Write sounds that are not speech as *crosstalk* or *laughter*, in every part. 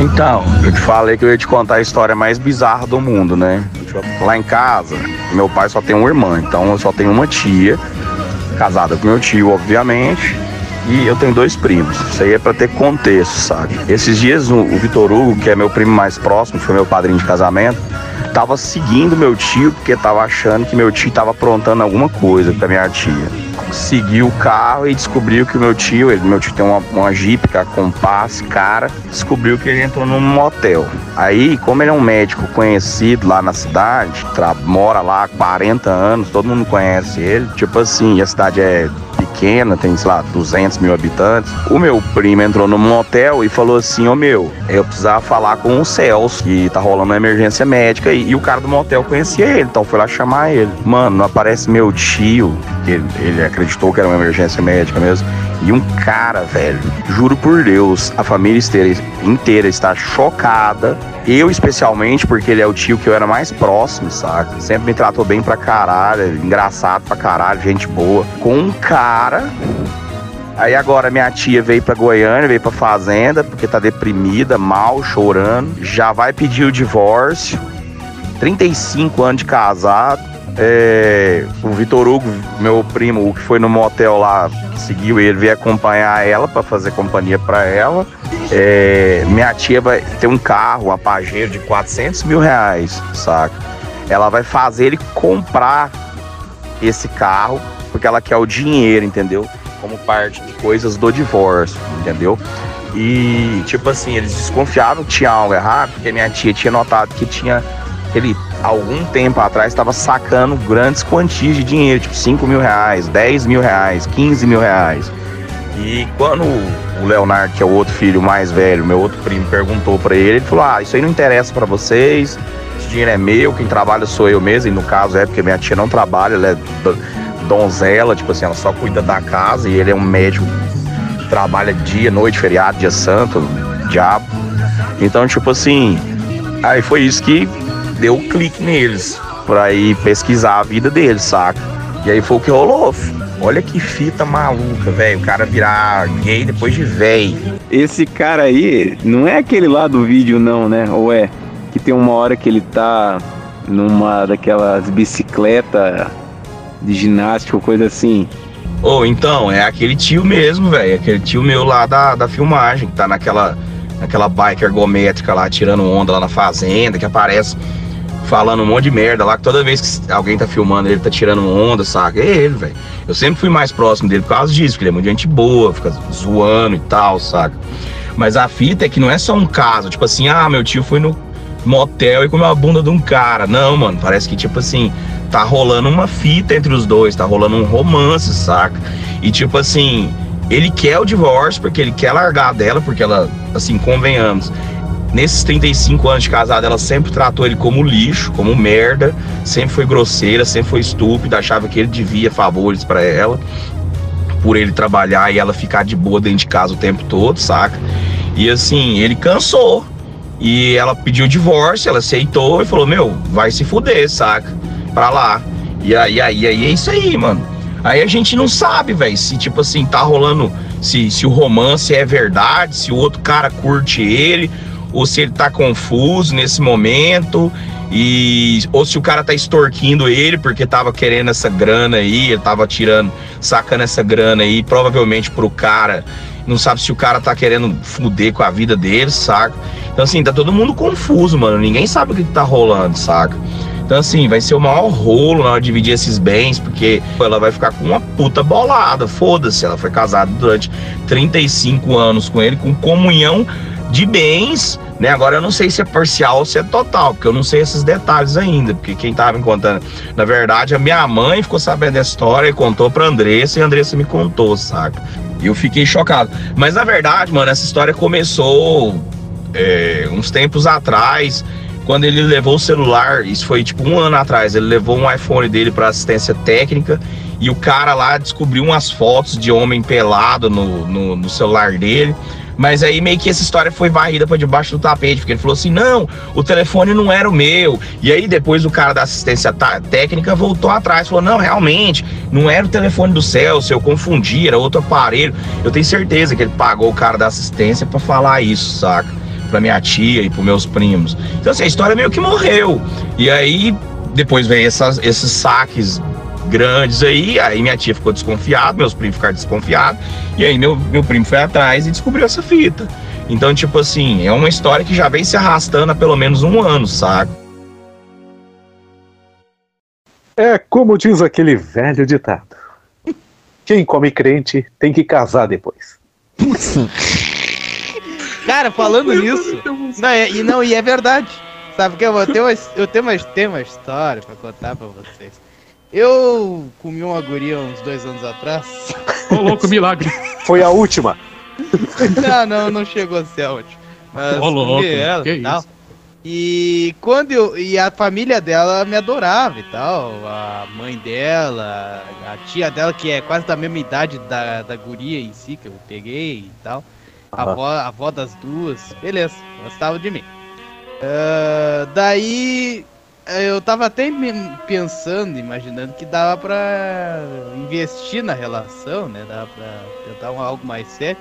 Então, eu te falei que eu ia te contar a história mais bizarra do mundo, né? Lá em casa, meu pai só tem uma irmã, então eu só tenho uma tia, casada com meu tio, obviamente, e eu tenho dois primos. Isso aí é pra ter contexto, sabe? Esses dias o, o Vitor Hugo, que é meu primo mais próximo, foi meu padrinho de casamento, tava seguindo meu tio porque tava achando que meu tio tava aprontando alguma coisa pra minha tia seguiu o carro e descobriu que o meu tio, ele, meu tio tem uma, uma Jeep com passe, cara, descobriu que ele entrou num motel. Aí, como ele é um médico conhecido lá na cidade, mora lá há 40 anos, todo mundo conhece ele, tipo assim, a cidade é pequena, tem, sei lá, 200 mil habitantes. O meu primo entrou num motel e falou assim: Ô meu, eu precisava falar com o Celso, que tá rolando uma emergência médica. E, e o cara do motel conhecia ele, então foi lá chamar ele. Mano, não aparece meu tio, que ele, ele acreditou que era uma emergência médica mesmo. E um cara, velho, juro por Deus, a família inteira, está chocada. Eu, especialmente, porque ele é o tio que eu era mais próximo, saca? Sempre me tratou bem pra caralho, engraçado pra caralho, gente boa. Com um cara Aí agora minha tia veio pra Goiânia, veio pra fazenda, porque tá deprimida, mal, chorando. Já vai pedir o divórcio. 35 anos de casado. É, o Vitor Hugo, meu primo, que foi no motel lá, seguiu ele, veio acompanhar ela para fazer companhia para ela. É, minha tia vai ter um carro, um Pajero de 400 mil reais, saca? Ela vai fazer ele comprar esse carro porque ela quer o dinheiro, entendeu? Como parte de coisas do divórcio, entendeu? E, tipo assim, eles desconfiavam que tinha algo errado, porque minha tia tinha notado que tinha ele algum tempo atrás estava sacando grandes quantias de dinheiro, tipo 5 mil reais, 10 mil reais, 15 mil reais. E quando o Leonardo, que é o outro filho mais velho, meu outro primo, perguntou para ele, ele falou: Ah, isso aí não interessa para vocês, esse dinheiro é meu, quem trabalha sou eu mesmo. E no caso é porque minha tia não trabalha, ela é donzela, tipo assim, ela só cuida da casa e ele é um médico trabalha dia, noite, feriado, dia santo, diabo. Então, tipo assim, aí foi isso que deu um clique neles pra ir pesquisar a vida deles, saca? E aí foi o que rolou. Olha que fita maluca, velho. O cara virar gay depois de velho. Esse cara aí não é aquele lá do vídeo, não, né? Ou é? Que tem uma hora que ele tá numa daquelas bicicletas de ginástica ou coisa assim. Ou oh, então, é aquele tio mesmo, velho. Aquele tio meu lá da, da filmagem, que tá naquela, naquela bike ergométrica lá, tirando onda lá na fazenda, que aparece falando um monte de merda lá, que toda vez que alguém tá filmando ele tá tirando onda, saca? É ele, velho. Eu sempre fui mais próximo dele por causa disso, porque ele é muito gente boa, fica zoando e tal, saca? Mas a fita é que não é só um caso, tipo assim, ah, meu tio foi no motel e comeu a bunda de um cara. Não, mano, parece que, tipo assim, tá rolando uma fita entre os dois, tá rolando um romance, saca? E, tipo assim, ele quer o divórcio porque ele quer largar dela, porque ela, assim, convenhamos, Nesses 35 anos de casada, ela sempre tratou ele como lixo, como merda, sempre foi grosseira, sempre foi estúpida, achava que ele devia favores para ela, por ele trabalhar e ela ficar de boa dentro de casa o tempo todo, saca? E assim, ele cansou. E ela pediu divórcio, ela aceitou e falou: Meu, vai se fuder, saca? Pra lá. E aí, aí, aí é isso aí, mano. Aí a gente não sabe, velho, se tipo assim, tá rolando, se, se o romance é verdade, se o outro cara curte ele, ou se ele tá confuso nesse momento e ou se o cara tá extorquindo ele porque tava querendo essa grana aí, ele tava tirando, sacando essa grana aí, provavelmente pro cara. Não sabe se o cara tá querendo fuder com a vida dele, saca? Então assim, tá todo mundo confuso, mano. Ninguém sabe o que tá rolando, saca? Então, assim, vai ser o maior rolo na hora de dividir esses bens, porque ela vai ficar com uma puta bolada. Foda-se, ela foi casada durante 35 anos com ele, com comunhão de bens, né? Agora eu não sei se é parcial ou se é total, porque eu não sei esses detalhes ainda, porque quem tava me contando, na verdade, a minha mãe ficou sabendo da história e contou pra Andressa e a Andressa me contou, saca? E eu fiquei chocado. Mas na verdade, mano, essa história começou é, uns tempos atrás, quando ele levou o celular, isso foi tipo um ano atrás, ele levou um iPhone dele para assistência técnica e o cara lá descobriu umas fotos de homem pelado no, no, no celular dele Mas aí meio que essa história foi varrida para debaixo do tapete, porque ele falou assim: não, o telefone não era o meu. E aí depois o cara da assistência técnica voltou atrás, falou: não, realmente, não era o telefone do Celso, eu confundi, era outro aparelho. Eu tenho certeza que ele pagou o cara da assistência para falar isso, saca? Pra minha tia e pros meus primos. Então, assim, a história meio que morreu. E aí, depois veio essas, esses saques grandes aí, aí minha tia ficou desconfiada, meus primos ficaram desconfiados, e aí meu, meu primo foi atrás e descobriu essa fita. Então, tipo assim, é uma história que já vem se arrastando há pelo menos um ano, saca? É como diz aquele velho ditado: quem come crente tem que casar depois. *laughs* Cara, falando nisso, não, é, e não, e é verdade. Sabe que eu tenho uma, eu tenho uma, tenho uma história pra contar pra vocês. Eu comi uma guria uns dois anos atrás. Ô, louco, milagre. Foi a última. não, não, não chegou a ser a última. Mas Ô, louco, ela que e tal. isso? E quando eu. E a família dela me adorava e tal. A mãe dela, a tia dela, que é quase da mesma idade da, da guria em si, que eu peguei e tal. A, avó, a avó das duas. Beleza, gostavam de mim. Ah, daí eu tava até pensando, imaginando que dava pra investir na relação, né? Dava pra tentar um, algo mais sério.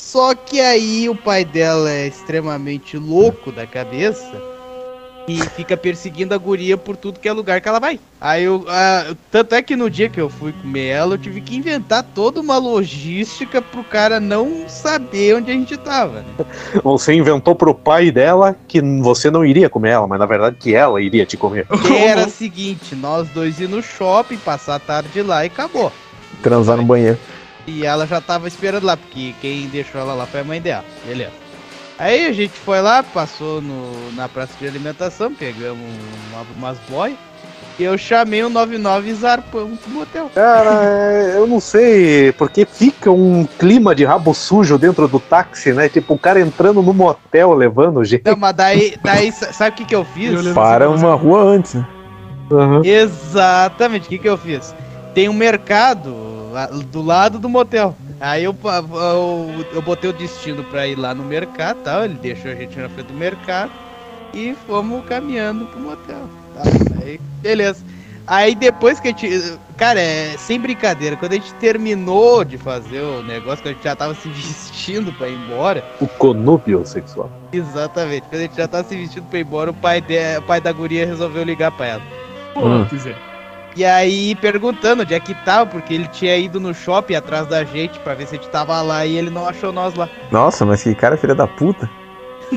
Só que aí o pai dela é extremamente louco da cabeça e fica perseguindo a guria por tudo que é lugar que ela vai. Aí eu. ah, tanto é que no dia que eu fui comer ela, eu tive que inventar toda uma logística pro cara não saber onde a gente tava, né? *laughs* Você inventou pro pai dela que você não iria comer ela, mas na verdade que ela iria te comer. *laughs* Que era o seguinte, nós dois ir no shopping, passar a tarde lá e acabou. Transar no banheiro. E ela já tava esperando lá, porque quem deixou ela lá foi a mãe dela. Beleza. Aí a gente foi lá, passou no, na praça de alimentação, pegamos uma- umas boias. E eu chamei o 99 e zarpamos pro motel. Cara, *laughs* é, eu não sei, porque fica um clima de rabo sujo dentro do táxi, né? Tipo, o cara entrando no motel levando gente. Não, mas daí, daí sa- sabe o que que eu fiz? Eu. Para uma rua antes, né? Aham. Exatamente, o que, que eu fiz? Tem um mercado lá- do lado do motel. Aí eu, eu, eu botei o destino pra ir lá no mercado tal. Ele deixou a gente na frente do mercado e fomos caminhando pro motel. Tá? Aí, beleza. Aí depois que a gente. Cara, é sem brincadeira, quando a gente terminou de fazer o negócio, que a gente já tava se vestindo pra ir embora. O conúbio sexual. Exatamente, quando a gente já tava se vestindo pra ir embora, o pai, de, o pai da guria resolveu ligar pra ela. Pô, Hum. quiser. E aí perguntando onde é que tava, porque ele tinha ido no shopping atrás da gente pra ver se a gente tava lá e ele não achou nós lá. *laughs* Nossa, mas que cara filha da puta.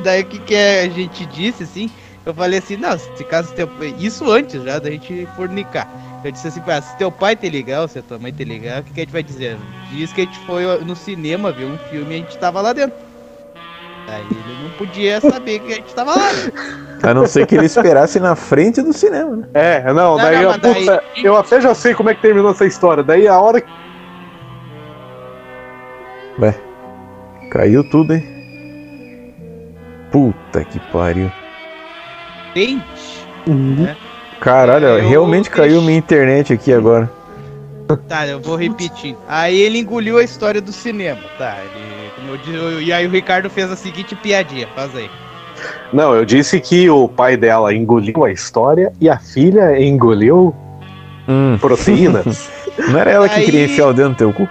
Daí o que, que a gente disse assim? Eu falei assim, não, se caso teu Isso antes já da gente fornicar. Eu disse assim, "Ah, se teu pai te ligar, ou se a tua mãe te ligar, o que, que a gente vai dizer? Diz que a gente foi no cinema ver um filme e a gente tava lá dentro. Aí ele não podia saber que a gente tava lá. né? A não ser que ele esperasse na frente do cinema, né? É, não, Não, daí, não, a mas daí- puta, eu até já sei como é que terminou essa história. Daí a hora que. Caiu tudo, hein? Puta que pariu. Dente. Caralho, Eu realmente caiu minha internet aqui agora. Tá, eu vou repetir. Aí ele engoliu a história do cinema. Tá, ele. Como eu disse, e aí o Ricardo fez a seguinte piadinha, faz aí. Não, eu disse que o pai dela engoliu a história e a filha engoliu Hum, proteínas. *laughs* não era ela que Aí- queria enfiar o dedo no teu cu?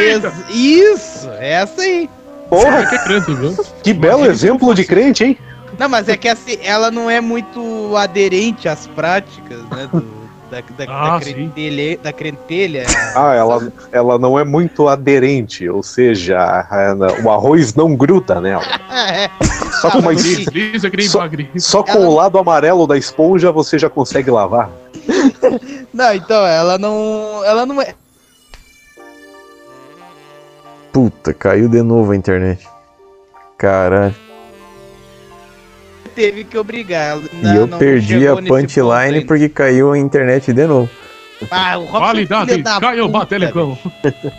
Ex- Isso, é essa aí. Porra, Que é crente, viu? que belo exemplo de crente, hein? Não, mas é que assim, ela não é muito aderente às práticas, né? do- da, da, Ah, da, crentelha, da crentelha. Ah, ela, ela não é muito aderente, ou seja, o arroz não gruda nela. *laughs* É, Só com, uma Só- só com Ela- o lado amarelo da esponja você já consegue lavar. *laughs* Não, então, ela não. Ela não é. Puta, caiu de novo a internet. Caralho. Teve que obrigar. Ela, E não- eu não perdi a punchline porque caiu a internet de novo. Ah, o Robson é da caiu, puta, batelecão.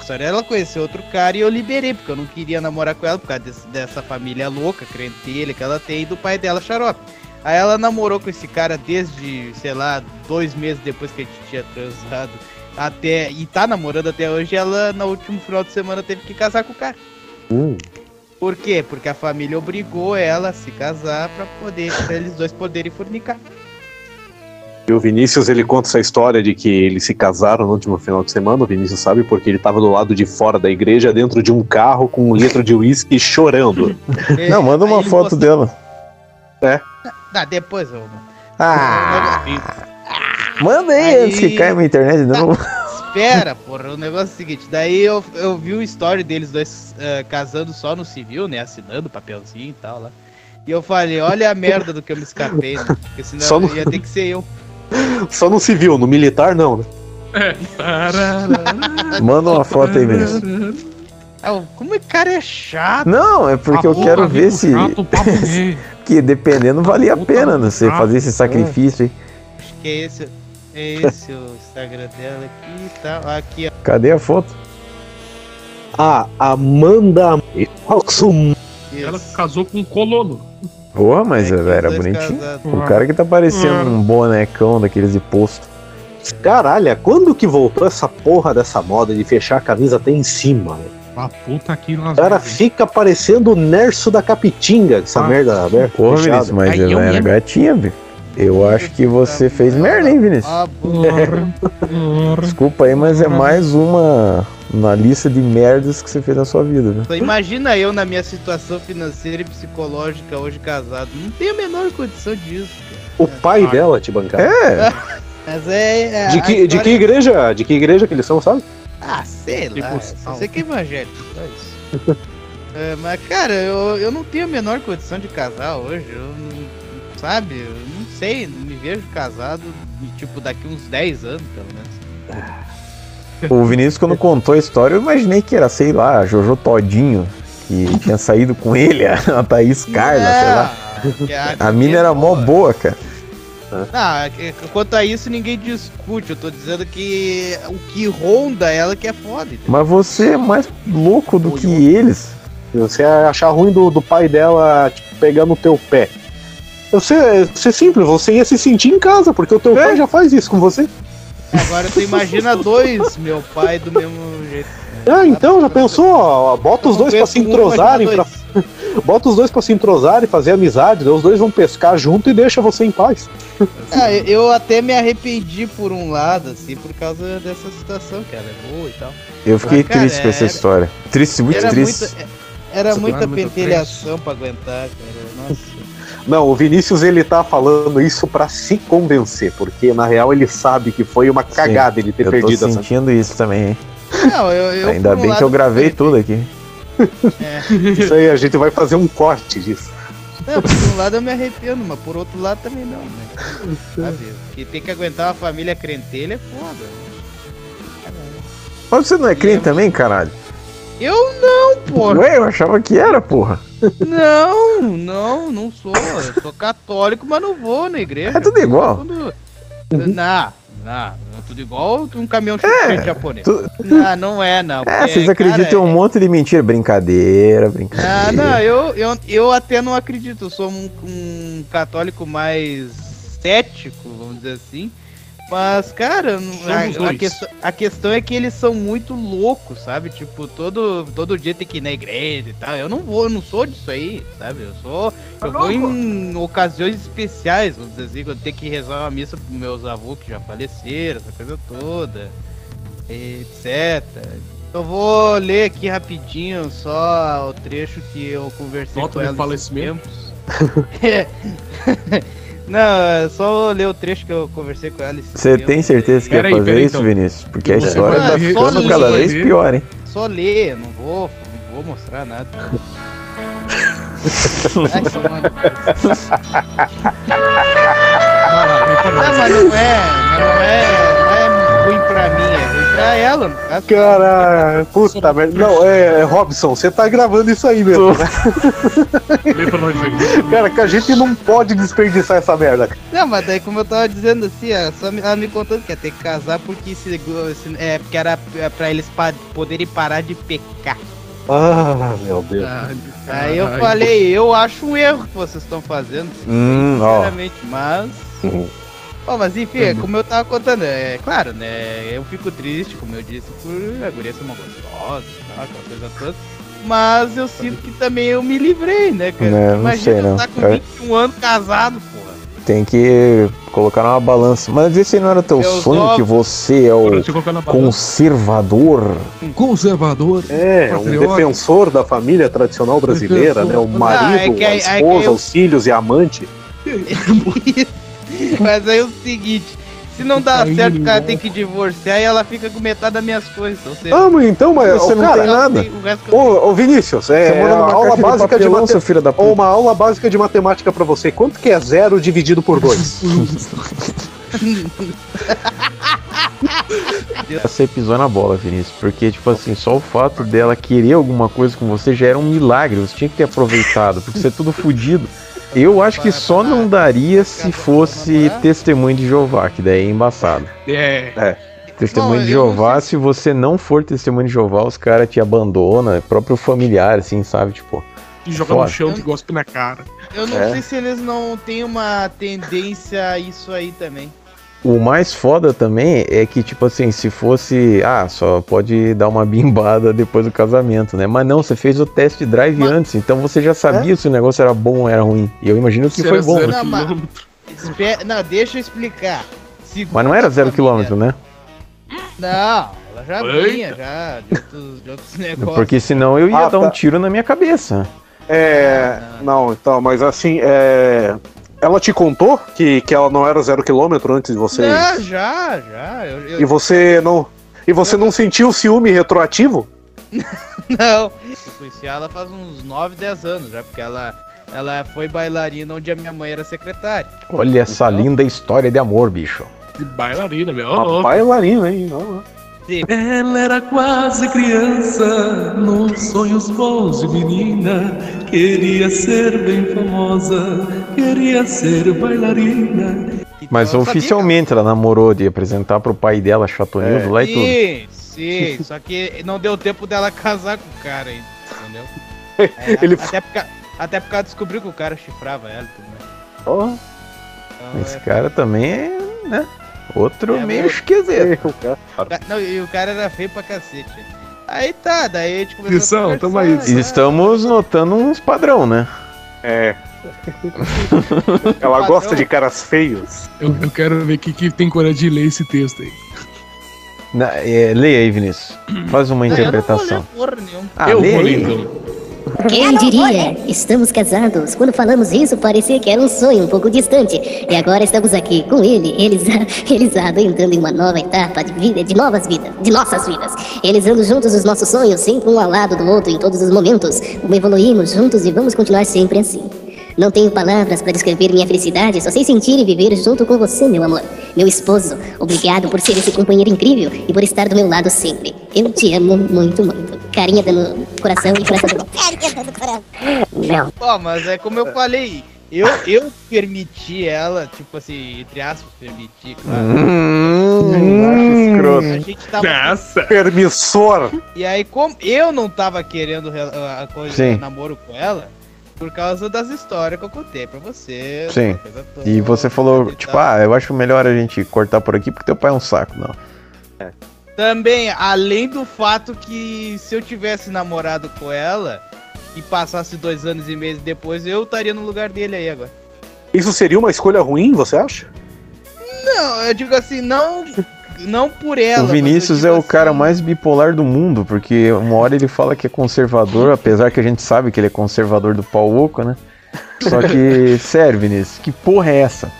Só ela conheceu outro cara e eu liberei, porque eu não queria namorar com ela por causa desse- dessa família louca, crentelha que ela tem e do pai dela, xarope. Aí ela namorou com esse cara desde, sei lá, dois meses depois que a gente tinha transado. Até. E tá namorando até hoje, ela no último final de semana teve que casar com o cara. Hum. Por quê? Porque a família obrigou ela a se casar pra poder, pra eles dois poderem fornicar. E o Vinícius, ele conta essa história de que eles se casaram no último final de semana. O Vinícius sabe porque ele tava do lado de fora da igreja, dentro de um carro com um litro de uísque chorando. É, *laughs* Não, manda uma foto postou- dela. Ah, depois eu. Ah, manda aí, Aí- antes que caia minha internet de novo. *laughs* Espera, porra, o negócio é o seguinte, daí eu, eu vi o story deles dois eh, casando só no civil, né, assinando papelzinho e tal lá. E eu falei, olha a merda do que eu me escapei, né? Porque senão Só no- ia ter que ser eu. *laughs* Só no civil, no militar não, né? Manda uma foto aí, Vinícius. Ah, como é que cara é chato? Não, é porque eu quero ver se. chato. *laughs* Que dependendo valia a pena, né? Você chato. fazer esse sacrifício aí. Acho que é esse, é esse o Instagram dela aqui e tal. Aqui, ó. Cadê a foto? A Amanda Alxum. Ela casou com um colono. Porra, mas É era bonitinho. casados. O cara que tá parecendo um bonecão daqueles de posto. Caralho, quando que voltou essa porra dessa moda de fechar a camisa até em cima? né? A puta aqui O cara Vegas. fica parecendo o Nerso da Capitinga, essa Ah. merda aberta. Porra. Vinícius, mas Aí ela era mesmo. gatinha, Bi. Eu acho que você fez merda, hein, Vinícius? Ah. Desculpa aí, mas é mais uma na lista de merdas que você fez na sua vida, né? Só imagina eu na minha situação financeira e psicológica hoje casado. Não tenho a menor condição disso, cara. O pai dela te bancar. É, *laughs* Mas é. é De a que, de que história- igreja? De que igreja que eles são, sabe? Ah, sei lá. Tipo, Só sei que é evangélico. Só isso. É, mas, cara, eu, eu não tenho a menor condição de casar hoje. Eu não, sabe? Não sei. Não me vejo casado, tipo, daqui uns 10 anos, pelo menos. o Vinícius, quando contou a história, eu imaginei que era, sei lá, a Jojo Todinho, que tinha saído com ele, a *laughs* Thaís Carla, sei lá. Não, que A mina era mó boa, cara. Ah, que- quanto a isso ninguém discute. Eu tô dizendo que o que ronda ela que é foda. entendeu? Mas você é mais louco do que eles. Você achar ruim do, do pai dela tipo, pegando o teu pé. Você, você é simples, você ia se sentir em casa, porque o teu É. pai já faz isso com você. Agora tu imagina dois, meu pai, do mesmo jeito. Ah, então, já pensou? ó, *laughs* Bota os dois pra se Um, entrosarem, pra, bota os dois pra se entrosarem, fazer amizade, os dois vão pescar junto e deixa você em paz. Ah, eu- eu até me arrependi por um lado, assim, por causa dessa situação, que ela é boa e tal. Eu fiquei Ah, cara, triste com essa era- história. Triste, muito Era, triste. muita, era Essa muita é pentelhação pra aguentar, cara. Nossa. Não, o Vinícius ele tá falando isso pra se convencer, porque na real ele sabe que foi uma cagada ele ter Eu tô perdido essa. sentindo isso também, hein? Não, eu, eu, Ainda um bem que eu gravei tudo aqui. É. *laughs* Isso aí, a gente vai fazer um corte disso. Não, por um lado eu me arrependo, mas por outro lado também não, né? Sabe? Porque ter que aguentar uma família crentelha é foda. Mas você não é crente também, caralho? Eu não, porra. Ué, eu achava que era, porra. Não, não, não sou. Eu sou católico, mas não vou na igreja. É tudo igual. Quando- Não, não, é tudo igual um caminhão É, de japonês. tu- Não, não é, não. É, porque, vocês acreditam cara, em um monte de mentira. Brincadeira, brincadeira. Ah, não, eu, eu, eu até não acredito. Eu sou um, um católico mais cético, vamos dizer assim. Mas, cara, a, a, a questão é que eles são muito loucos, sabe? Tipo, todo, todo dia tem que ir na igreja e tal. Eu não vou, eu não sou disso aí, sabe? Eu sou. Eu vou em ocasiões especiais, vamos dizer assim, quando tem que rezar uma missa pros meus avôs que já faleceram, essa coisa toda, etc. Eu vou ler aqui rapidinho só o trecho que eu conversei Nota com ela. falecimento. tempos. *laughs* É. Não, é só ler o trecho que eu conversei com ela. Você tem certeza que ia Peraí, fazer peraí, isso, então. Vinícius? Porque a história tá ficando só cada vez pior, hein? Só ler, não vou, não vou mostrar nada. *laughs* Ai, tomando. *laughs* Não, mas não é, mas não é, não é ruim pra mim, é ruim pra ela, caso. Cara, puta merda. Não, é, Robson, você tá gravando isso aí mesmo, né? *laughs* Cara, que a gente não pode desperdiçar essa merda. Não, mas daí como eu tava dizendo assim, ela, só me, ela me contando que ia ter que casar porque se, se- é, porque era pra eles pa- poderem parar de pecar. Ah, meu Deus. Aí eu falei, eu acho um erro que vocês estão fazendo, Hum, ó. sinceramente, mas. Uhum. Ó, mas enfim, é como eu tava contando, é claro, né? Eu fico triste, como eu disse, por a guria ser uma gostosa, e tal, aquela coisa toda. mas eu sinto que também eu me livrei, né, cara? Não, não Imagina sei, não. tá com Cara- 21 anos casado, porra. Tem que colocar numa balança. Mas esse não era teu Meus sonho que você é o conservador? Conservador. É, um defensor da família tradicional brasileira, né? O marido, Ah, é que a é esposa, eu- os filhos e a amante. *laughs* *laughs* Mas aí é o seguinte, se não dá certo, o cara né? tem que divorciar e ela fica com metade das minhas coisas. Ou seja, Ah, mas então, mas Você não cara, tem nada. eu Ô, ô Vinícius, é, Você mora numa aula caixa de básica de, papelão, seu filho da Ou puta. uma aula básica de matemática pra você. Quanto que é zero dividido por dois? *laughs* Você pisou na bola, Vinícius. Porque, tipo assim, só o fato dela querer alguma coisa com você já era um milagre. Você tinha que ter aproveitado, porque você é tudo fudido. Eu acho que só não daria se fosse testemunho de Jeová, que daí é embaçado. É. Testemunho Não, de Jeová, se você não for testemunho de Jeová, os caras te abandonam, é próprio familiar, assim, sabe? Tipo, E joga Foda. no chão que gospe na cara. Eu não É. sei se eles não têm uma tendência a isso aí também. O mais foda também é que, tipo assim, se fosse. Ah, só pode dar uma *laughs* bimbada depois do casamento, né? Mas não, você fez o test drive Mas- antes, então você já sabia se o negócio era bom ou era ruim. E eu imagino que foi bom. zero né? Não, mas-. Espe- Não, deixa eu explicar. Segundo Mas não era zero quilômetro, né? Não, ela já Eita. vinha já de outros, de outros *laughs* negócios. Porque senão eu ia Ah, dar um tá. tiro na minha cabeça. É. Não, então, mas assim, é. Ela te contou que, que ela não era zero quilômetro antes de vocês? Não, já, já. Eu, eu- E você não. E você não sentiu ciúme retroativo? *laughs* Não, eu conheci ela faz uns 9, 10 anos já, porque ela, ela foi bailarina onde a minha mãe era secretária. Olha essa linda história de amor, bicho. De bailarina, meu. Uma bailarina, hein? Ó, ó. Ela era quase criança, nos sonhos bons de menina. Queria ser bem famosa, queria ser bailarina. Então, Mas sabia oficialmente ela namorou de apresentar pro pai dela, chatonildo, lá e tudo. Sim, sim, só que não deu tempo dela casar com o cara ainda, entendeu? *laughs* É, Ele- até, porque, até porque ela descobriu que o cara chifrava ela e tudo mais. Ó, Então, Esse é- cara também é, né? Outro É, meio meu- esquisito. *laughs* Não, e o cara era feio pra cacete. Aí tá, daí a gente começou Lição, a tamo aí. né? Estamos notando uns padrão, né? É. *laughs* Ela gosta de caras feios. Eu, eu quero ver quem que tem coragem de ler esse texto aí. Na- é, leia aí, Vinícius. Faz uma Eu não vou interpretação. ler porra nenhuma. Ah, eu lê vou ler aí. então. Quem diria? Estamos casados. Quando falamos isso, parecia que era um sonho um pouco distante. E agora estamos aqui com ele, Elisado, *laughs* entrando em uma nova etapa de vida, de novas vidas, de nossas vidas. Realizando juntos os nossos sonhos, sempre um ao lado do outro em todos os momentos. Como evoluímos juntos e vamos continuar sempre assim. Não tenho palavras para descrever minha felicidade, só sei sentir e viver junto com você, meu amor. Meu esposo, obrigado por ser esse companheiro incrível e por estar do meu lado sempre. Eu te amo muito, muito. Carinha dando coração e coração do Não. Ó, mas é como eu falei, eu, eu permiti ela, tipo assim, entre aspas, permiti, claro. Hum, macho A escroto. gente tava. Nossa! Permissor. E aí, como eu não tava querendo re- a coisa namoro com ela, por causa das histórias que eu contei pra você. Sim. E você falou, e tipo, tal. ah, eu acho melhor a gente cortar por aqui porque teu pai é um saco. Não. Também, além do fato que se eu tivesse namorado com ela e passasse dois anos e meio depois, eu estaria no lugar dele aí agora. Isso seria uma escolha ruim, você acha? Não, eu digo assim, não, não por ela. o Vinícius é o cara assim, mais bipolar do mundo, porque uma hora ele fala que é conservador, apesar que a gente sabe que ele é conservador do pau oco, né? Só que, *laughs* sério, Vinícius, que porra é essa?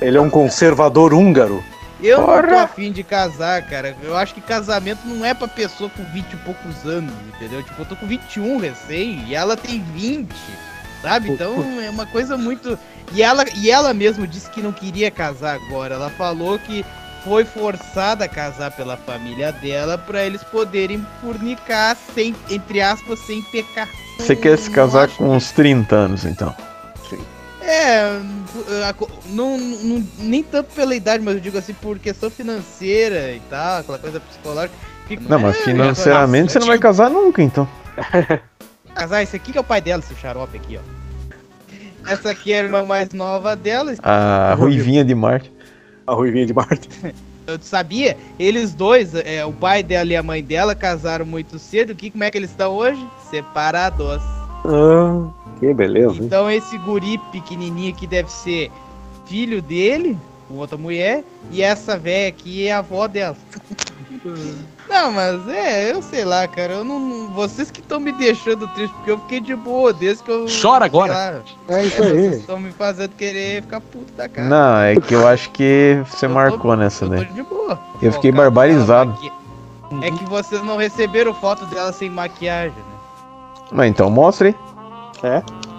Ele é um conservador húngaro. Eu não tô Porra! afim de casar, cara. Eu acho que casamento não é pra pessoa com 20 e poucos anos, entendeu? Tipo, eu tô com 21 recém e ela tem 20, sabe? Então é uma coisa muito. E ela, e ela mesmo disse que não queria casar agora. Ela falou que foi forçada a casar pela família dela pra eles poderem fornicar sem, entre aspas, sem pecar. Você quer se casar com uns 30 anos, então. É, a co- não, não- nem tanto pela idade, mas eu digo assim, por questão financeira e tal, aquela coisa psicológica. Não, mas É, financeiramente você não vai casar nunca, então. *laughs* Casar, esse aqui que é o pai dela, esse xarope aqui, ó. Essa aqui é a irmã mais nova dela. A Ruivinha de Marte. A Ruivinha de Marte. *laughs* Eu sabia? Eles dois, é, o pai dela e a mãe dela casaram muito cedo. Que, como é que eles estão hoje? Separados. Ah, que beleza. hein? Então esse guri pequenininho que deve ser filho dele, com outra mulher, e essa velha aqui é a avó dela. *laughs* Não, mas é, eu sei lá, cara. Eu não, vocês que estão me deixando triste, porque eu fiquei de boa desde que eu. Chora agora. lá, É isso é, vocês aí. estão me fazendo querer ficar puto da cara. Não, é que eu acho que você Eu tô- marcou nessa, eu tô né? de boa. Eu fiquei Ó, cara, barbarizado. maqui- É que vocês não receberam foto dela sem maquiagem, né? Mas então mostra aí.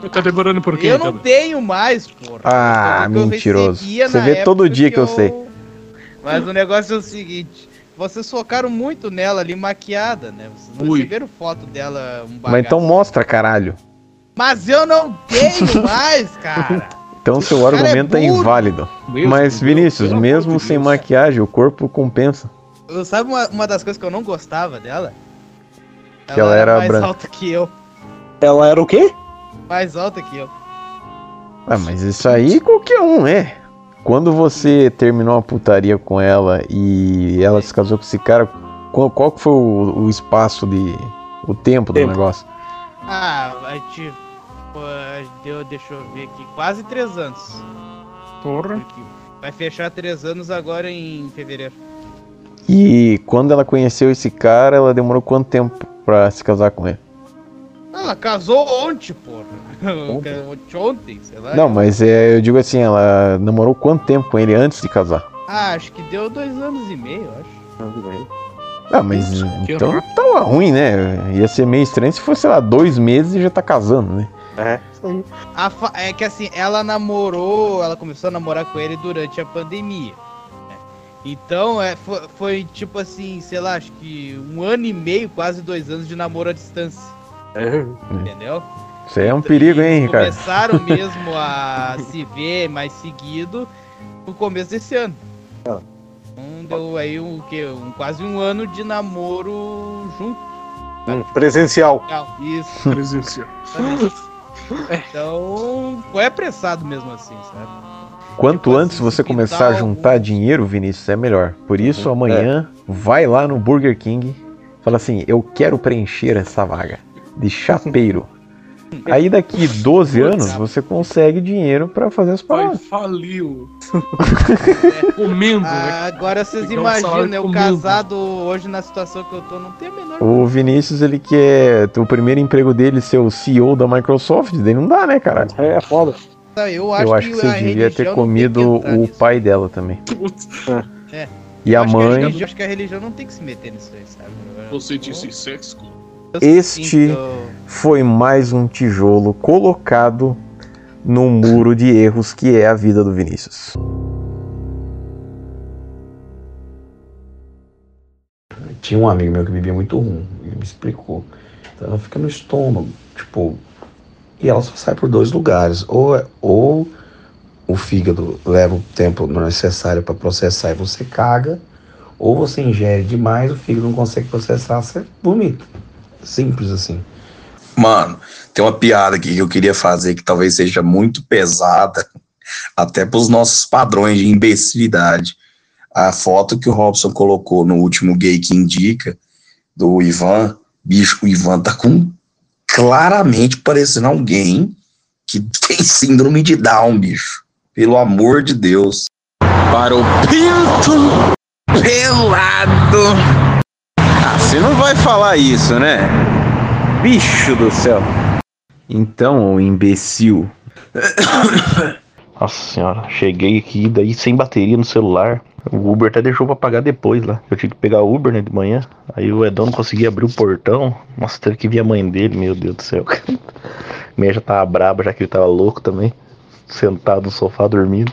Tá demorando por quê? eu não então? tenho mais, porra. Ah, eu mentiroso. Você vê todo dia que eu sei. Mas o negócio é o seguinte: vocês focaram muito nela ali maquiada, né? Vocês não Ui. receberam foto dela um Mas então bagaço. mostra, caralho. Mas eu não tenho *laughs* mais, cara. Então seu cara é argumento é, burro. inválido. Meu Mas Deus, Vinícius, pelo mesmo sem Deus. maquiagem, o corpo compensa. Eu, sabe uma, uma das coisas que eu não gostava dela? Que ela era mais branca. alta que eu. Ela era o quê? Mais alta que eu. Ah, mas isso aí qualquer um é. Quando você terminou a putaria com ela e ela se casou com esse cara, qual, qual que foi o, o espaço de. o tempo do Tempo. negócio? Ah, a gente. pô, Deu, deixa eu ver aqui. Quase três anos. Porra. Vai fechar três anos agora em fevereiro. E quando ela conheceu esse cara, ela demorou quanto tempo pra se casar com ele? Ela casou ontem, porra. *laughs* Ontem, ontem sei lá. Não, mas é, eu digo assim, ela namorou quanto tempo com ele antes de casar? Ah, acho que deu dois anos e meio, eu acho. Ah, mas que então horror. tava ruim, né? Ia ser meio estranho se fosse, sei lá, dois meses e já tá casando, né? É, isso fa- É que assim, ela namorou, ela começou a namorar com ele durante a pandemia. né? Então, é, foi, foi tipo assim, sei lá, acho que um ano e meio, quase dois anos de namoro à distância. Entendeu? Isso aí é um perigo, hein, Ricardo? Começaram *laughs* mesmo a se ver mais seguido no começo desse ano. Então deu aí um, que, um, quase um ano de namoro junto. Hum, presencial. Isso. *laughs* Presencial. *laughs* Então foi apressado mesmo assim, sabe? Quanto Tipo antes assim, você começar a juntar algum- dinheiro, Vinícius, é melhor. Por isso, amanhã, vai lá no Burger King, fala assim: eu quero preencher essa vaga de chapeiro. Aí daqui 12 anos você consegue dinheiro pra fazer as Pai, paradas. faliu. *laughs* Comendo, né? Ah, agora vocês um imaginam, salário né? O comendo. casado hoje na situação que eu tô, não tem a menor. O Vinícius, ele quer o primeiro emprego dele ser o CEO da Microsoft, daí não dá, né, cara? É foda. Eu acho, Eu acho que você a devia ter comido que o nisso. pai dela também. Putz, É. E Eu a acho que mãe. religião- acho que a religião não tem que se meter nisso aí, sabe? você disse sexo. Este- foi mais um tijolo colocado no muro de erros que é a vida do Vinícius. Tinha um amigo meu que bebia muito rum, ele me explicou. Então ela fica no estômago, tipo, e ela só sai por dois lugares. Ou, é- ou o fígado leva o tempo necessário para processar e você caga, ou você ingere demais, o fígado não consegue processar, você vomita. Simples assim. Mano, tem uma piada aqui que eu queria fazer que talvez seja muito pesada, até para os nossos padrões de imbecilidade. A foto que o Robson colocou no último Gay que Indica, do Ivan, bicho, o Ivan tá com claramente parecendo alguém que *laughs* tem síndrome de Down, bicho. Pelo amor de Deus. Para o pinto pelado. Você não vai falar isso, né? Bicho do céu. Então, ô imbecil. *coughs* Nossa senhora, cheguei aqui, daí sem bateria no celular. O Uber até deixou pra pagar depois lá. Eu tinha que pegar o Uber, né, de manhã. Aí o Edão não conseguia abrir o portão. Nossa, teve que vir a mãe dele, meu Deus do céu. *laughs* A mulher já tava braba, já que ele tava louco também. Sentado no sofá, dormindo.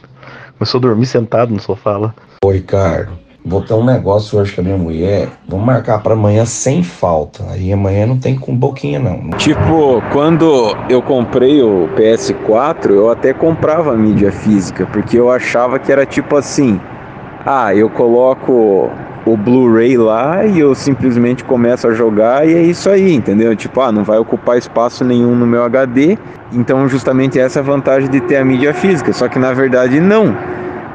Começou a dormir sentado no sofá lá. Ô Ricardo, vou ter um negócio hoje com a minha mulher, vamos marcar para amanhã sem falta. Aí amanhã não tem com boquinha não. Tipo, quando eu comprei o PS4, eu até comprava mídia física, porque eu achava que era tipo assim: ah, eu coloco o Blu-ray lá e eu simplesmente começo a jogar e é isso aí, entendeu? Tipo, ah, não vai ocupar espaço nenhum no meu HD, então justamente essa é a vantagem de ter a mídia física. Só que na verdade não.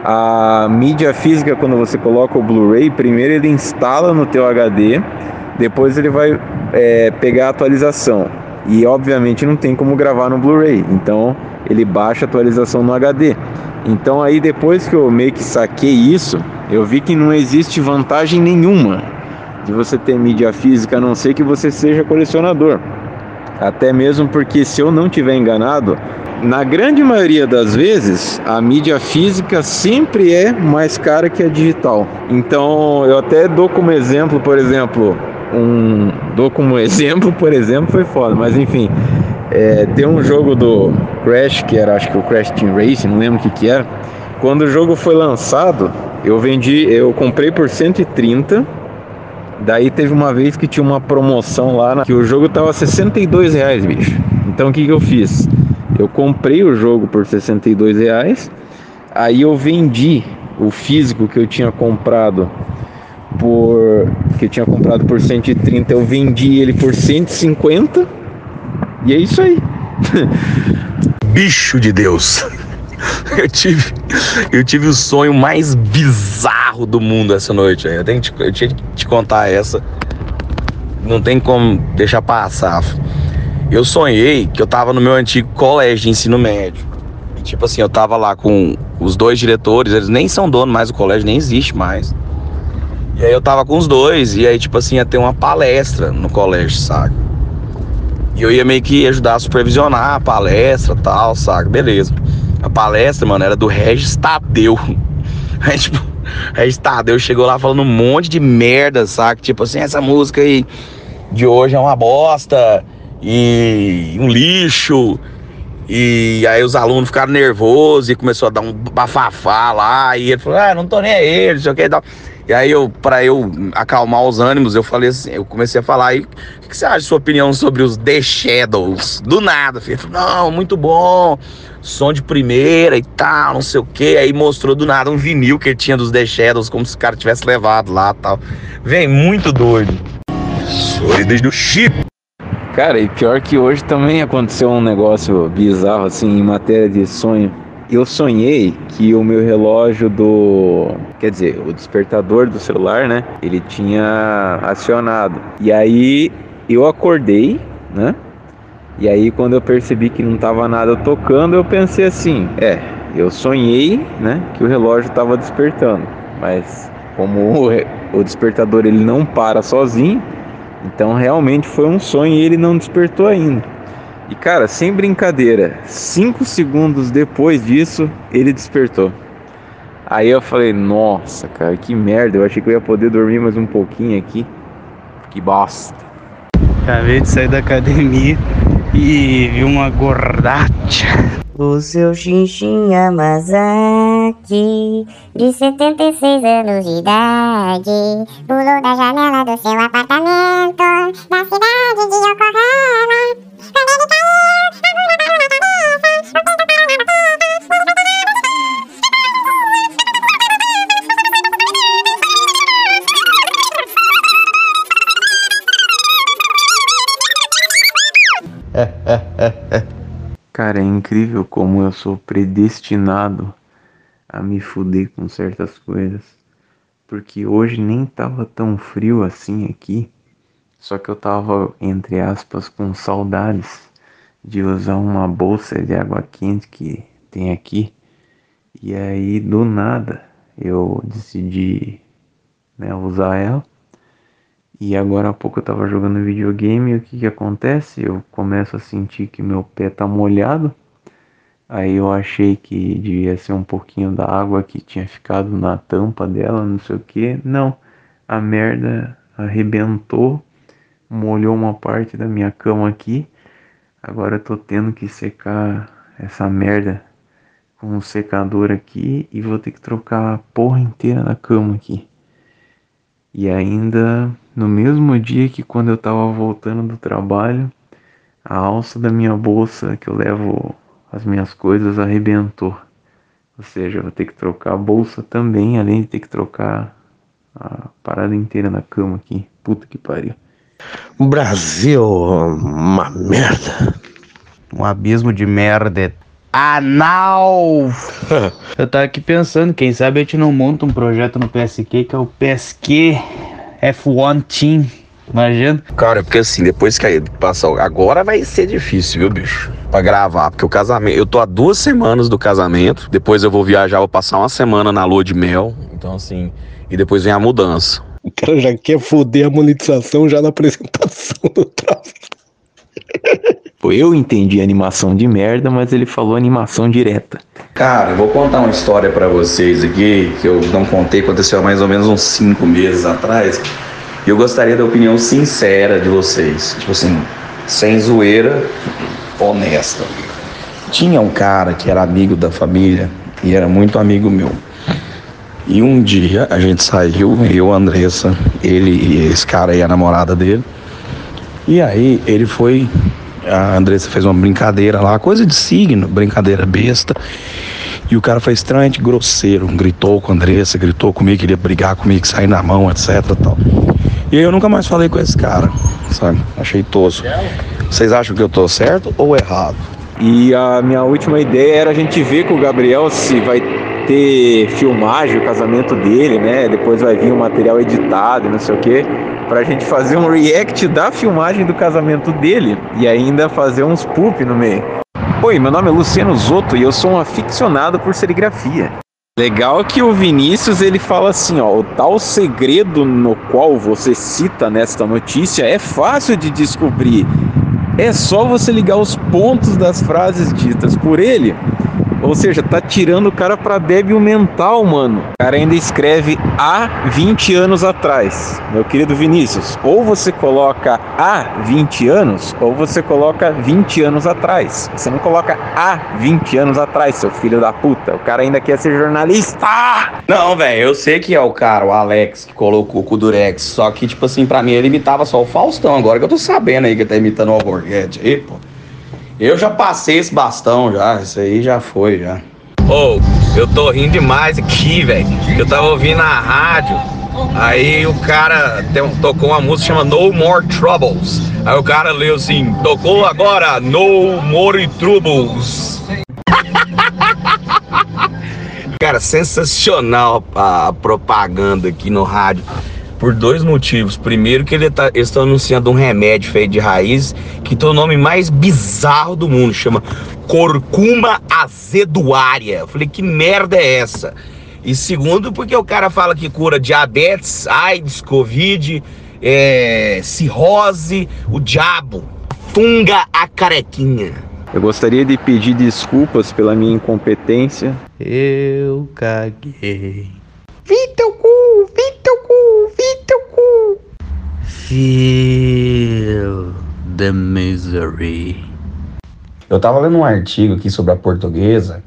A mídia física, quando você coloca o Blu-ray, primeiro ele instala no teu HD, depois ele vai é, pegar a atualização. E obviamente não tem como gravar no Blu-ray, então ele baixa a atualização no HD. Então aí depois que eu meio que saquei isso, eu vi que não existe vantagem nenhuma de você ter mídia física a não ser que você seja colecionador. Até mesmo porque se eu não tiver enganado, na grande maioria das vezes, a mídia física sempre é mais cara que a digital. Então, eu até dou como exemplo, por exemplo, um dou como *laughs* exemplo, por exemplo, foi foda, mas enfim, é, tem um jogo do Crash que era, acho que o Crash Team Racing, não lembro o que que era. Quando o jogo foi lançado, eu vendi, eu comprei por 130 Daí teve uma vez que tinha uma promoção lá na... que o jogo tava 62 reais, bicho. Então o que, que eu fiz? Eu comprei o jogo por 62 reais, aí eu vendi o físico que eu tinha comprado por que eu tinha comprado por 130, eu vendi ele por 150 e é isso aí. *laughs* Bicho de Deus. *laughs* Eu tive, eu tive o sonho mais bizarro do mundo essa noite. Eu, tenho que te, eu tinha que te contar essa. Não tem como deixar passar. Eu sonhei que eu tava no meu antigo colégio de ensino médio. E, tipo assim, eu tava lá com os dois diretores, eles nem são donos mais do colégio, nem existe mais. E aí eu tava com os dois, e aí, tipo assim, ia ter uma palestra no colégio, sabe? E eu ia meio que ajudar a supervisionar a palestra tal, sabe? Beleza. A palestra, mano, era do Regis Tadeu. *laughs* Aí, tipo, Regis Tadeu chegou lá falando um monte de merda, saca? Tipo assim, essa música aí de hoje é uma bosta e um lixo. E aí os alunos ficaram nervosos e começou a dar um bafafá lá. E ele falou, ah, não tô nem aí, não sei o que e tal. E aí eu, para eu acalmar os ânimos, eu falei assim, eu comecei a falar aí, o que você acha sua opinião sobre os The Shadows? Do nada, filho. Não, muito bom, som de primeira e tal, não sei o que. Aí mostrou do nada um vinil que ele tinha dos The Shadows, como se o cara tivesse levado lá tal. Vem, muito doido. Sou desde o chip. Cara, e pior que hoje também aconteceu um negócio bizarro assim em matéria de sonho. Eu sonhei que o meu relógio do, quer dizer, o despertador do celular, né? Ele tinha acionado. E aí eu acordei, né? E aí quando eu percebi que não tava nada tocando, eu pensei assim, é, eu sonhei, né, que o relógio estava despertando, mas como o, despertador ele não para sozinho, então realmente foi um sonho e ele não despertou ainda. E cara, sem brincadeira, cinco segundos depois disso, ele despertou. Aí eu falei, nossa, cara, que merda. Eu achei que eu ia poder dormir mais um pouquinho aqui. Que bosta. Acabei de sair da academia e vi uma gordacha. O seu Xinxin Yamazaki, de 76 anos de idade, pulou da janela do seu apartamento, na cidade de Yokohama. Quando ele caiu, Cara, é incrível como eu sou predestinado a me fuder com certas coisas. Porque hoje nem tava tão frio assim aqui. Só que eu tava, entre aspas, com saudades de usar uma bolsa de água quente que tem aqui. E aí, do nada, eu decidi né, usar ela. E agora há pouco eu tava jogando videogame e o que que acontece? Eu começo a sentir que meu pé tá molhado. Aí eu achei que devia ser um pouquinho da água que tinha ficado na tampa dela, não sei o que. Não, a merda arrebentou, molhou uma parte da minha cama aqui. Agora eu tô tendo que secar essa merda com um secador aqui e vou ter que trocar a porra inteira da cama aqui. E ainda no mesmo dia que quando eu tava voltando do trabalho, a alça da minha bolsa que eu levo as minhas coisas arrebentou. Ou seja, eu vou ter que trocar a bolsa também, além de ter que trocar a parada inteira na cama aqui. Puta que pariu. Brasil, uma merda. Um abismo de merda. anal. *laughs* Eu tava aqui pensando, quem sabe a gente não monta um projeto no PSQ que é o PSQ F1 Team. Imagina? Cara, porque assim, depois que aí passar. Agora vai ser difícil, viu, bicho? Pra gravar. Porque o casamento. Eu tô há duas semanas do casamento. Depois eu vou viajar, vou passar uma semana na lua de mel. Então, assim. E depois vem a mudança. O cara já quer foder a monetização já na apresentação do tráfego. Pô, Eu entendi animação de merda, mas ele falou animação direta. Cara, eu vou contar uma história pra vocês aqui que eu não contei, aconteceu há mais ou menos uns cinco meses atrás. E eu gostaria da opinião sincera de vocês. Tipo assim, sem zoeira, honesta. Tinha um cara que era amigo da família e era muito amigo meu. E um dia a gente saiu, eu, Andressa, ele e esse cara aí, a namorada dele. E aí ele foi, a Andressa fez uma brincadeira lá, coisa de signo, brincadeira besta. E o cara foi extremamente grosseiro, gritou com a Andressa, gritou comigo, queria brigar comigo, sair na mão, etc tal. E aí eu nunca mais falei com esse cara, sabe? Achei tosco. Vocês acham que eu tô certo ou errado? E a minha última ideia era a gente ver com o Gabriel se vai ter filmagem, o casamento dele, né? Depois vai vir um material editado não sei o quê. Pra gente fazer um react da filmagem do casamento dele e ainda fazer uns poop no meio. Oi, meu nome é Luciano Zotto e eu sou um aficionado por serigrafia. Legal que o Vinícius ele fala assim, ó, o tal segredo no qual você cita nesta notícia é fácil de descobrir. É só você ligar os pontos das frases ditas por ele. Ou seja, tá tirando o cara pra débil mental, mano. O cara ainda escreve há 20 anos atrás. Meu querido Vinícius, ou você coloca há 20 anos, ou você coloca 20 anos atrás. Você não coloca há 20 anos atrás, seu filho da puta. O cara ainda quer ser jornalista. Não, velho, eu sei que é o cara, o Alex, que colocou o Durex. Só que, tipo assim, pra mim ele imitava só o Faustão. Agora que eu tô sabendo aí que ele tá imitando o Alborguete aí, pô. Eu já passei esse bastão já, isso aí já foi, já. Ô, eu tô rindo demais aqui, velho. Eu tava ouvindo a rádio. Aí o cara tem- tocou uma música que chama No More Troubles. Aí o cara leu assim: tocou agora No More Troubles. *laughs* Cara, sensacional a propaganda aqui no rádio. Por dois motivos. Primeiro, que ele tá, eles estão anunciando um remédio feito de raiz que tem o nome mais bizarro do mundo, chama Corcuma azeduária. Eu falei, que merda é essa? E segundo, porque o cara fala que cura diabetes, AIDS, Covid, é, cirrose, o diabo. Funga a carequinha. Eu gostaria de pedir desculpas pela minha incompetência. Eu caguei. Vi teu cu, vi teu cu, vi teu cu. Feel the misery. Eu tava lendo um artigo aqui sobre a portuguesa,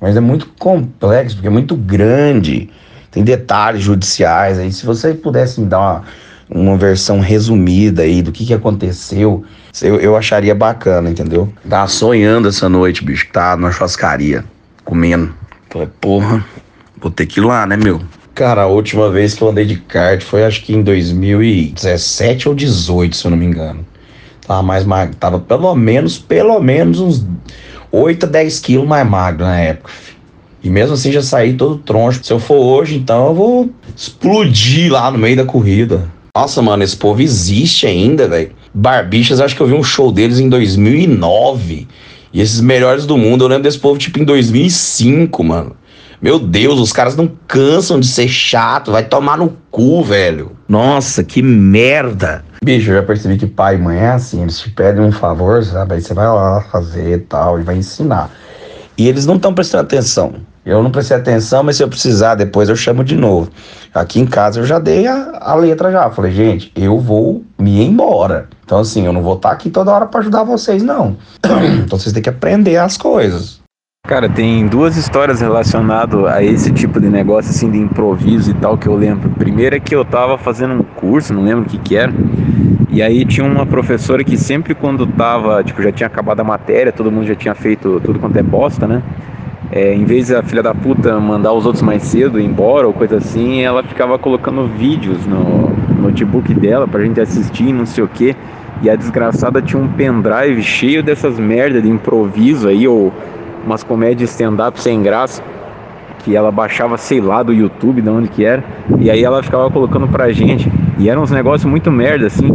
mas é muito complexo, porque é muito grande. Tem detalhes judiciais aí. Se você pudesse me dar uma, uma versão resumida aí do que, que aconteceu, eu, eu acharia bacana, entendeu? Tava sonhando essa noite, bicho, que tá numa churrascaria, comendo. Falei, porra, vou ter que ir lá, né, meu? Cara, a última vez que eu andei de kart foi acho que em 2017 ou 18, se eu não me engano. Tava mais magro, tava pelo menos, pelo menos uns 8 a 10 quilos mais magro na época. E mesmo assim já saí todo troncho. Se eu for hoje, então eu vou explodir lá no meio da corrida. Nossa, mano, esse povo existe ainda, velho. Barbichas, acho que eu vi um show deles em 2009. E esses melhores do mundo, eu lembro desse povo tipo em 2005, mano. Meu Deus, os caras não cansam de ser chato, vai tomar no cu, velho. Nossa, que merda. Bicho, eu já percebi que pai e mãe é assim, eles te pedem um favor, sabe? Aí você vai lá fazer e tal, e vai ensinar. E eles não estão prestando atenção. Eu não prestei atenção, mas se eu precisar, depois eu chamo de novo. Aqui em casa eu já dei a, a letra já. Falei, gente, eu vou me ir embora. Então, assim, eu não vou estar aqui toda hora pra ajudar vocês, não. *clears throat* então vocês têm que aprender as coisas. Cara, tem duas histórias relacionadas a esse tipo de negócio, assim, de improviso e tal, que eu lembro. Primeiro é que eu tava fazendo um curso, não lembro o que que era, e aí tinha uma professora que sempre quando tava, tipo, já tinha acabado a matéria, todo mundo já tinha feito tudo quanto é bosta, né? É, em vez da filha da puta mandar os outros mais cedo embora ou coisa assim, ela ficava colocando vídeos no notebook dela pra gente assistir, não sei o que. E a desgraçada tinha um pendrive cheio dessas merda de improviso aí, ou umas comédias stand-up sem graça, que ela baixava, sei lá, do YouTube, de onde que era, e aí ela ficava colocando pra gente, e eram uns negócios muito merda, assim.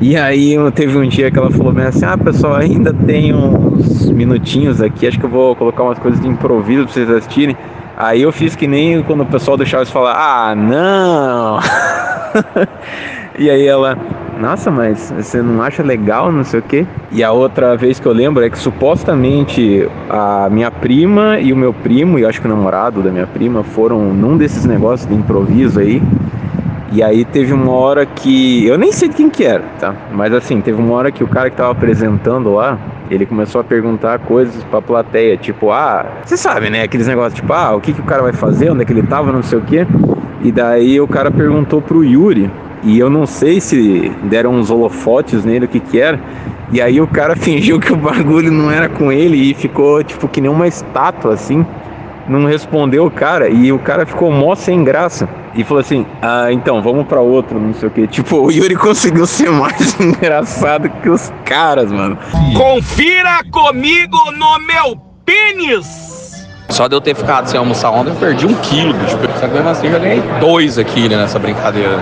E aí teve um dia que ela falou bem assim, ah pessoal, ainda tem uns minutinhos aqui, acho que eu vou colocar umas coisas de improviso pra vocês assistirem. Aí eu fiz que nem quando o pessoal deixava de falar, ah não! *laughs* e aí ela, nossa, mas você não acha legal, não sei o quê? E a outra vez que eu lembro é que supostamente a minha prima e o meu primo, e acho que o namorado da minha prima, foram num desses negócios de improviso aí. E aí teve uma hora que. Eu nem sei de quem que era, tá? Mas assim, teve uma hora que o cara que tava apresentando lá, ele começou a perguntar coisas pra plateia, tipo, ah, você sabe, né? Aqueles negócios, tipo, ah, o que, que o cara vai fazer, onde é que ele tava, não sei o quê. E daí o cara perguntou pro Yuri, e eu não sei se deram uns holofotes nele, o que que era. E aí o cara *laughs* fingiu que o bagulho não era com ele e ficou, tipo, que nem uma estátua, assim. Não respondeu o cara, e o cara ficou mó sem graça. E falou assim: Ah, então, vamos pra outro, não sei o que. Tipo, o Yuri *laughs* conseguiu ser mais *laughs* engraçado que os caras, mano. Confira comigo no meu pênis! Só de eu ter ficado sem almoçar ontem, eu perdi um quilo, bicho. Só que mesmo assim, eu já ganhei dois aqui né, nessa brincadeira.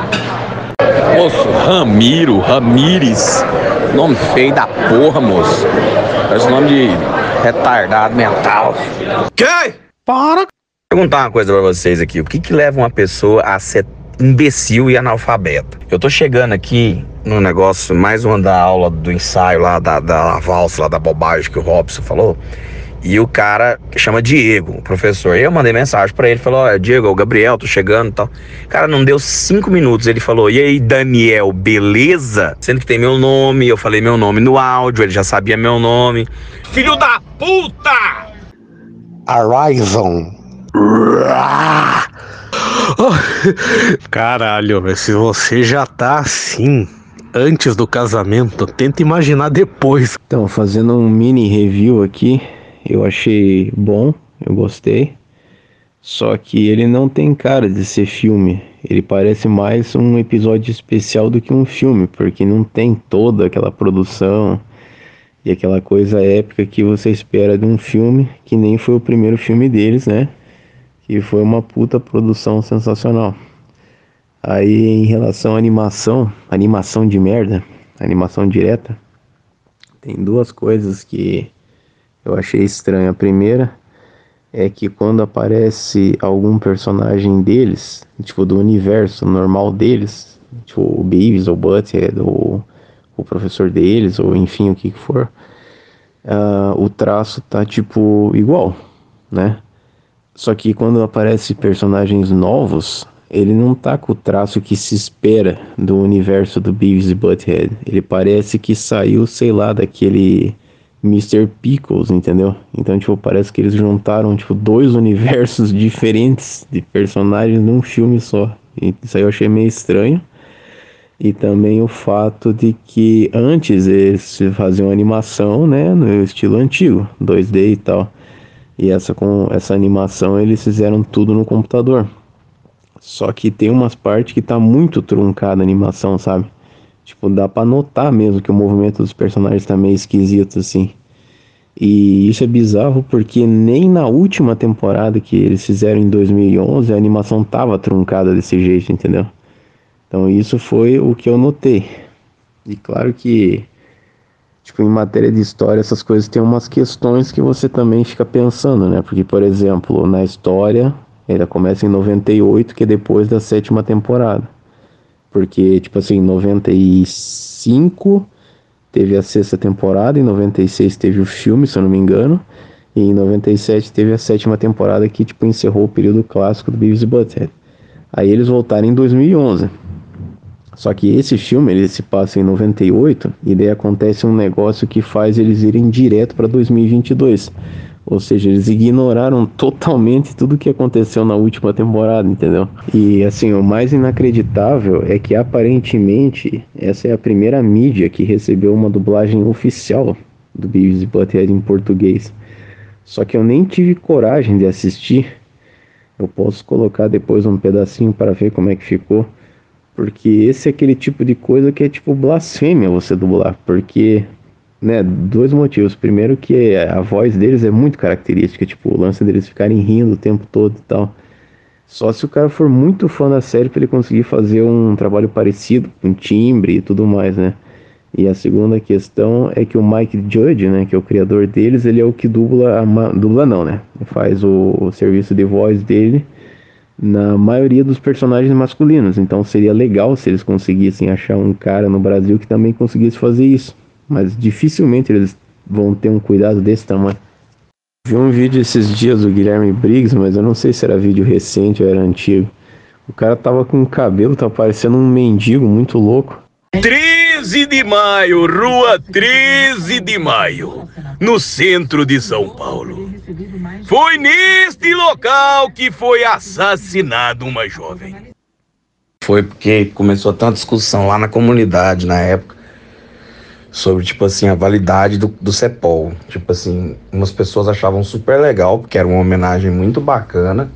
Moço, Ramiro, Ramires. Nome feio da porra, moço. Parece nome de retardado mental. Que? Para! Perguntar uma coisa pra vocês aqui. O que que leva uma pessoa a ser imbecil e analfabeto? Eu tô chegando aqui no negócio, mais uma da aula do ensaio lá, da, da valsa, lá da bobagem que o Robson falou. E o cara chama Diego, o professor. E eu mandei mensagem pra ele, falou: Ó, Diego, é o Gabriel, tô chegando e tal. Cara, não deu cinco minutos. Ele falou: E aí, Daniel, beleza? Sendo que tem meu nome, eu falei meu nome no áudio, ele já sabia meu nome. Filho da puta! Horizon. Caralho, se você já tá assim antes do casamento, tenta imaginar depois. Então, fazendo um mini review aqui, eu achei bom, eu gostei. Só que ele não tem cara de ser filme. Ele parece mais um episódio especial do que um filme, porque não tem toda aquela produção e aquela coisa épica que você espera de um filme, que nem foi o primeiro filme deles, né? Que foi uma puta produção sensacional. Aí em relação à animação, animação de merda, animação direta, tem duas coisas que eu achei estranho. A primeira é que quando aparece algum personagem deles, tipo do universo normal deles, tipo o Beavis ou Butthead ou o professor deles, ou enfim, o que que for, uh, o traço tá tipo igual, né? Só que quando aparece personagens novos, ele não tá com o traço que se espera do universo do Beavis e Butthead. Ele parece que saiu, sei lá, daquele Mr. Pickles, entendeu? Então, tipo, parece que eles juntaram, tipo, dois universos *laughs* diferentes de personagens num filme só. E isso aí eu achei meio estranho. E também o fato de que antes eles faziam animação, né, no estilo antigo, 2D e tal. E essa com essa animação eles fizeram tudo no computador. Só que tem umas partes que tá muito truncada a animação, sabe? Tipo, dá pra notar mesmo que o movimento dos personagens tá meio esquisito, assim. E isso é bizarro porque nem na última temporada que eles fizeram em 2011 a animação tava truncada desse jeito, entendeu? Então isso foi o que eu notei. E claro que, tipo, em matéria de história, essas coisas tem umas questões que você também fica pensando, né? Porque, por exemplo, na história, ela começa em 98, que é depois da sétima temporada. Porque, tipo assim, em 95 teve a sexta temporada, em 96 teve o filme, se eu não me engano, e em 97 teve a sétima temporada que, tipo, encerrou o período clássico do Beavis e Butthead. Aí eles voltaram em 2011. Só que esse filme ele se passa em 98 e daí acontece um negócio que faz eles irem direto para 2022. Ou seja, eles ignoraram totalmente tudo o que aconteceu na última temporada, entendeu? E assim, o mais inacreditável é que aparentemente essa é a primeira mídia que recebeu uma dublagem oficial do Beavis e Butthead em português. Só que eu nem tive coragem de assistir. Eu posso colocar depois um pedacinho para ver como é que ficou. Porque esse é aquele tipo de coisa que é tipo blasfêmia você dublar. Porque né, dois motivos. Primeiro que a voz deles é muito característica, tipo, o lance deles ficarem rindo o tempo todo e tal. Só se o cara for muito fã da série pra ele conseguir fazer um trabalho parecido, com timbre e tudo mais, né? E a segunda questão é que o Mike Judge, né, que é o criador deles, ele é o que dubla, a dubla não, né? Faz o, o serviço de voz dele na maioria dos personagens masculinos. Então seria legal se eles conseguissem achar um cara no Brasil que também conseguisse fazer isso. Mas dificilmente eles vão ter um cuidado desse tamanho. Vi um vídeo esses dias do Guilherme Briggs, mas eu não sei se era vídeo recente ou era antigo. O cara tava com o cabelo, tava parecendo um mendigo muito louco. 13 de maio, rua 13 de maio, no centro de São Paulo. Foi neste local que foi assassinado uma jovem. Foi porque começou a ter uma discussão lá na comunidade na época sobre, tipo assim, a validade do, do CEPOL. Tipo assim, umas pessoas achavam super legal, porque era uma homenagem muito bacana.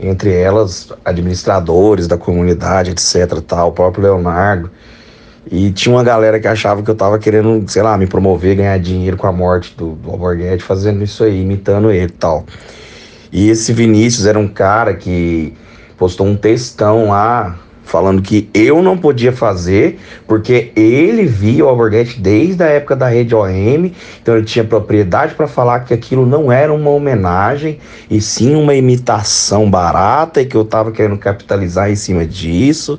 Entre elas, administradores da comunidade, etc, tal, o próprio Leonardo. E tinha uma galera que achava que eu tava querendo, sei lá, me promover, ganhar dinheiro com a morte do, do Alborguete, fazendo isso aí, imitando ele e tal. E esse Vinícius era um cara que postou um textão lá falando que eu não podia fazer porque ele via o Alborguete desde a época da rede OM, então ele tinha propriedade para falar que aquilo não era uma homenagem e sim uma imitação barata e que eu tava querendo capitalizar em cima disso.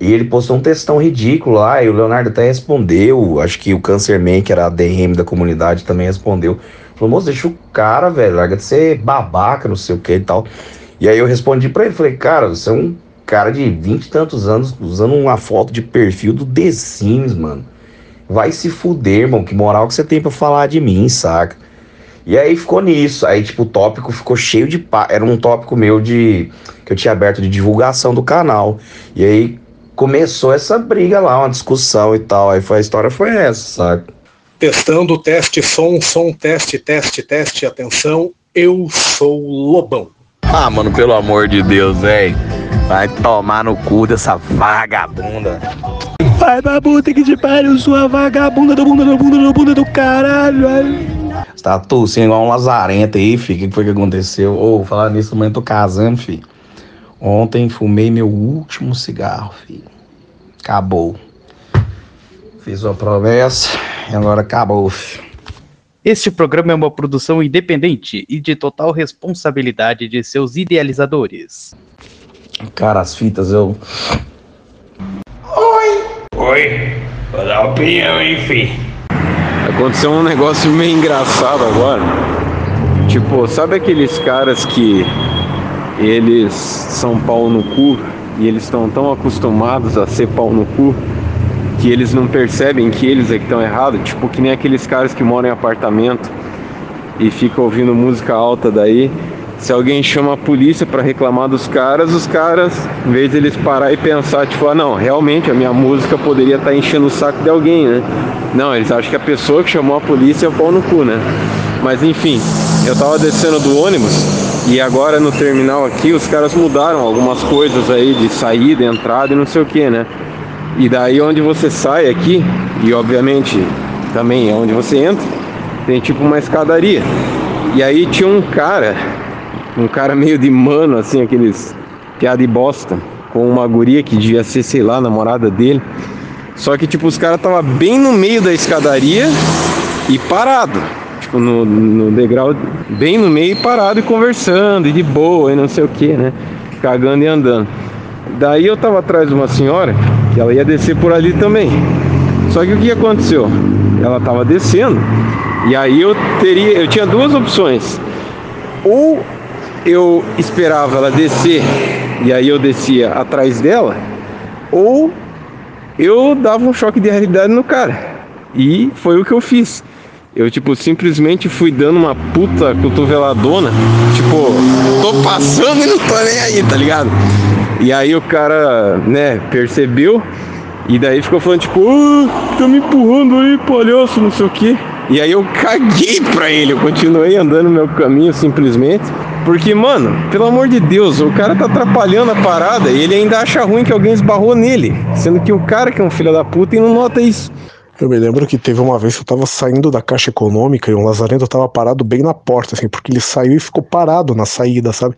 E ele postou um textão ridículo lá, e o Leonardo até respondeu. Acho que o Cancerman, que era a DM da comunidade, também respondeu. Falou, moço, deixa o cara, velho, larga de ser babaca, não sei o que e tal. E aí eu respondi pra ele, falei, cara, você é um cara de vinte e tantos anos usando uma foto de perfil do The Sims, mano. Vai se fuder, irmão, que moral que você tem pra falar de mim, saca? E aí ficou nisso. Aí, tipo, o tópico ficou cheio de. Pa... Era um tópico meu de. que eu tinha aberto de divulgação do canal. E aí começou essa briga lá, uma discussão e tal. Aí foi, a história foi essa, sabe? Testando, teste, som, som, teste, teste, teste, atenção. Eu sou Lobão. Ah, mano, pelo amor de Deus, velho. Vai tomar no cu dessa vagabunda. Vai pra puta que te pariu, sua vagabunda do bunda do bunda do bunda do caralho. Você tá tossindo igual um lazarento aí, filho. O que foi que aconteceu? Ô, falar nisso, eu tô casando, filho. Ontem fumei meu último cigarro, filho. Acabou. Fiz uma promessa e agora acabou, filho. Este programa é uma produção independente e de total responsabilidade de seus idealizadores. Cara, as fitas eu. Oi, vou dar opinião, hein, fi. Aconteceu um negócio meio engraçado agora. Tipo, sabe aqueles caras que eles são pau no cu e eles estão tão acostumados a ser pau no cu que eles não percebem que eles é que estão errados? Tipo, que nem aqueles caras que moram em apartamento e ficam ouvindo música alta daí. Se alguém chama a polícia para reclamar dos caras, os caras, em vez de eles parar e pensar, tipo, ah, não, realmente a minha música poderia estar enchendo o saco de alguém, né? Não, eles acham que a pessoa que chamou a polícia é o pau no cu, né? Mas enfim, eu tava descendo do ônibus e agora no terminal aqui os caras mudaram algumas coisas aí de saída, entrada e não sei o que, né? E daí onde você sai aqui, e obviamente também é onde você entra, tem tipo uma escadaria. E aí tinha um cara, um cara meio de mano, assim, aqueles piada de bosta, com uma guria que devia ser, sei lá, namorada dele. Só que tipo, os caras tava bem no meio da escadaria e parado. Tipo, no, no degrau, bem no meio, parado e conversando, e de boa, e não sei o que, né? Cagando e andando. Daí eu tava atrás de uma senhora que ela ia descer por ali também. Só que o que aconteceu? Ela tava descendo e aí eu teria, eu tinha duas opções. Ou eu esperava ela descer e aí eu descia atrás dela, ou eu dava um choque de realidade no cara. E foi o que eu fiz. Eu, tipo, simplesmente fui dando uma puta cotoveladona. Tipo, tô passando e não tô nem aí, tá ligado? E aí o cara, né, percebeu. E daí ficou falando, tipo, ah, tá me empurrando aí, palhaço, não sei o quê. E aí eu caguei pra ele, eu continuei andando meu caminho simplesmente. Porque, mano, pelo amor de Deus, o cara tá atrapalhando a parada e ele ainda acha ruim que alguém esbarrou nele. Sendo que o cara que é um filho da puta e não nota isso. Eu me lembro que teve uma vez que eu tava saindo da caixa econômica e um lazarento tava parado bem na porta, assim, porque ele saiu e ficou parado na saída, sabe?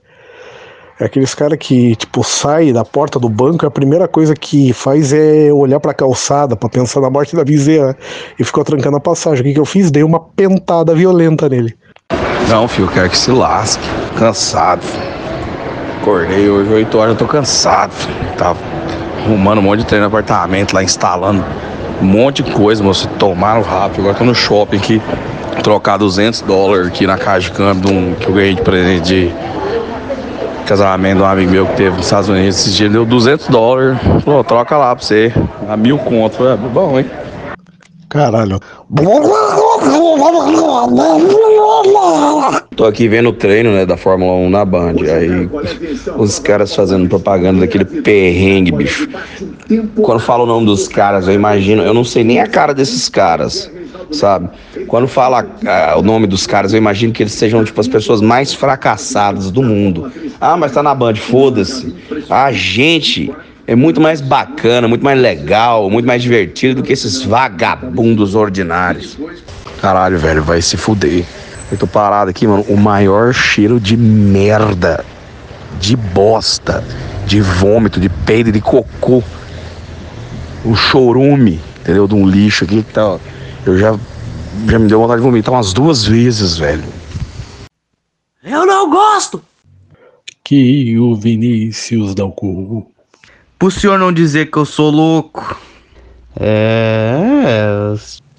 É aqueles caras que, tipo, sai da porta do banco a primeira coisa que faz é olhar pra calçada pra pensar na morte da vizinha né? e ficou trancando a passagem. O que, que eu fiz? Dei uma pentada violenta nele. Não, filho, quero que se lasque. Cansado, filho. Acordei hoje 8 horas, eu tô cansado, filho. Tava arrumando um monte de treino no apartamento lá, instalando um monte de coisa, moço. Tomaram rápido. Agora tô no shopping aqui, trocar 200 dólares aqui na caixa de câmbio um, que eu ganhei de presente de casamento de um amigo meu que teve nos Estados Unidos. Esse dia ele deu 200 dólares. Falou, troca lá pra você. A mil conto. Falei, "Ah, bom, hein? Caralho. Tô aqui vendo o treino, né, da Fórmula 1 na Band. Aí os caras fazendo propaganda daquele perrengue, bicho. Quando falo o nome dos caras, eu imagino, eu não sei nem a cara desses caras, sabe? Quando fala ah, o nome dos caras, eu imagino que eles sejam tipo as pessoas mais fracassadas do mundo. Ah, mas tá na Band, foda-se. A gente é muito mais bacana, muito mais legal, muito mais divertido do que esses vagabundos ordinários. Caralho, velho, vai se fuder. Eu tô parado aqui, mano. O maior cheiro de merda, de bosta, de vômito, de peido de cocô. Um chorume, entendeu? De um lixo aqui que tá. ó. Eu já, já me deu vontade de vomitar umas duas vezes, velho. Eu não gosto! Que o Vinícius dá o cu. Pro senhor não dizer que eu sou louco. É.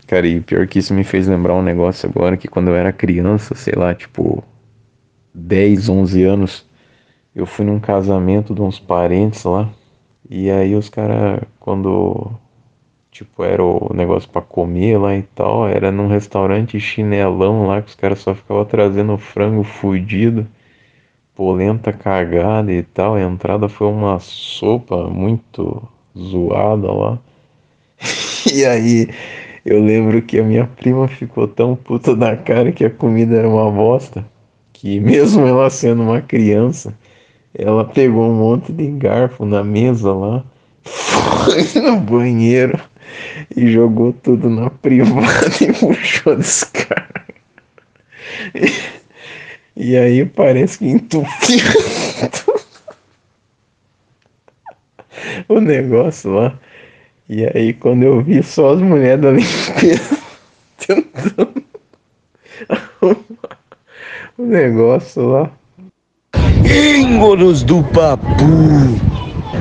Cara, e pior que isso me fez lembrar um negócio agora que quando eu era criança, sei lá, tipo 10, 11 anos, eu fui num casamento de uns parentes lá. E aí os caras, quando tipo era o negócio pra comer lá e tal, era num restaurante chinelão lá que os caras só ficavam trazendo frango fudido, polenta cagada e tal. A entrada foi uma sopa muito zoada lá. *laughs* E aí eu lembro que a minha prima ficou tão puta da cara que a comida era uma bosta, que *laughs* mesmo ela sendo uma criança, ela pegou um monte de garfo na mesa lá, *laughs* no banheiro e jogou tudo na privada e *laughs* puxou descarga. E, e aí parece que entupiu *laughs* o negócio lá. E aí quando eu vi só as mulheres da limpeza *laughs* tentando arrumar o negócio lá. Íngonos do Papu.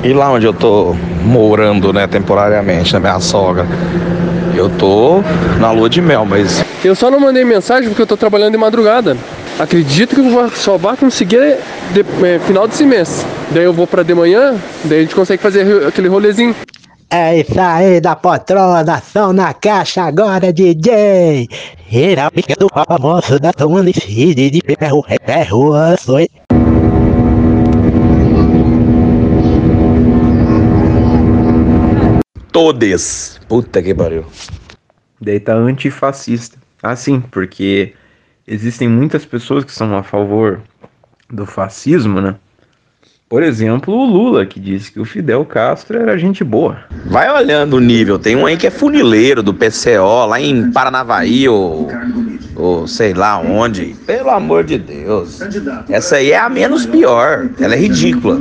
E lá onde eu tô morando, né, temporariamente, na minha sogra, eu tô na lua de mel, mas Eu só não mandei mensagem porque eu tô trabalhando de madrugada. Acredito que eu vou- só vou conseguir de, é, final desse mês. Daí eu vou pra de manhã, daí a gente consegue fazer aquele rolezinho. É isso aí da poltrona, som na caixa agora, DJ. Era pica do famoso da tomando de ferro, ferro, açoi. Todes. Puta que pariu. Daí tá antifascista. Ah, sim, porque existem muitas pessoas que são a favor do fascismo, né? Por exemplo, o Lula, que disse que o Fidel Castro era gente boa. Vai olhando o nível. Tem um aí que é funileiro do PCO, lá em Paranavaí, ou, ou sei lá onde. Pelo amor de Deus. Essa aí é a menos pior. Ela é ridícula.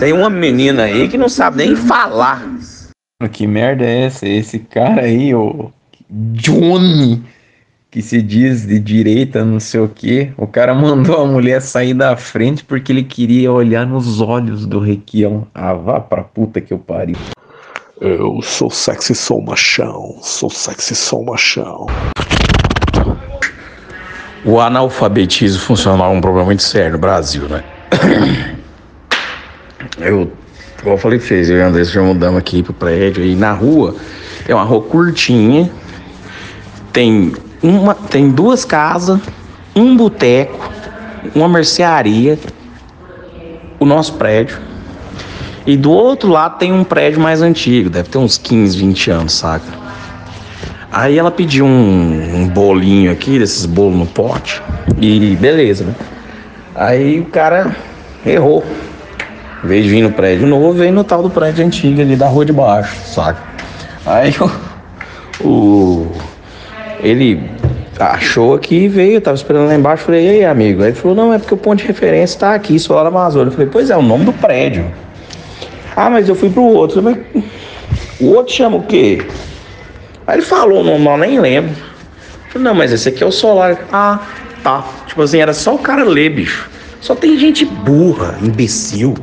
Tem uma menina aí que não sabe nem falar. Que merda é essa? Esse cara aí, o Johnny, que se diz de direita, não sei o que, o cara mandou a mulher sair da frente porque ele queria olhar nos olhos do Requião. Ah, vá pra puta que eu pariu. Eu sou sexy, sou machão. Sou sexy, sou machão. O analfabetismo funcional é um problema muito sério no Brasil, né? *coughs* Eu, igual eu falei pra vocês, eu e o André já mudamos aqui pro prédio. E na rua, é uma rua curtinha. Tem, uma, tem duas casas, um boteco, uma mercearia, o nosso prédio. E do outro lado tem um prédio mais antigo, deve ter uns 15, 20 anos, saca? Aí ela pediu um, um bolinho aqui, desses bolos no pote, e beleza, né? Aí o cara errou. Em vez de vir no prédio novo, veio no tal do prédio antigo ali da rua de baixo, saca? Aí *laughs* o, o ele achou aqui e veio, eu tava esperando lá embaixo, falei, e aí, amigo? Aí ele falou, não, é porque o ponto de referência tá aqui, Solar Amazônia. Eu falei, pois é, o nome do prédio. Ah, mas eu fui pro outro. O outro chama o quê? Aí ele falou o nome, eu nem lembro. Eu falei, não, mas esse aqui é o Solar. Ah, tá. Tipo assim, era só o cara ler, bicho. Só tem gente burra, imbecil.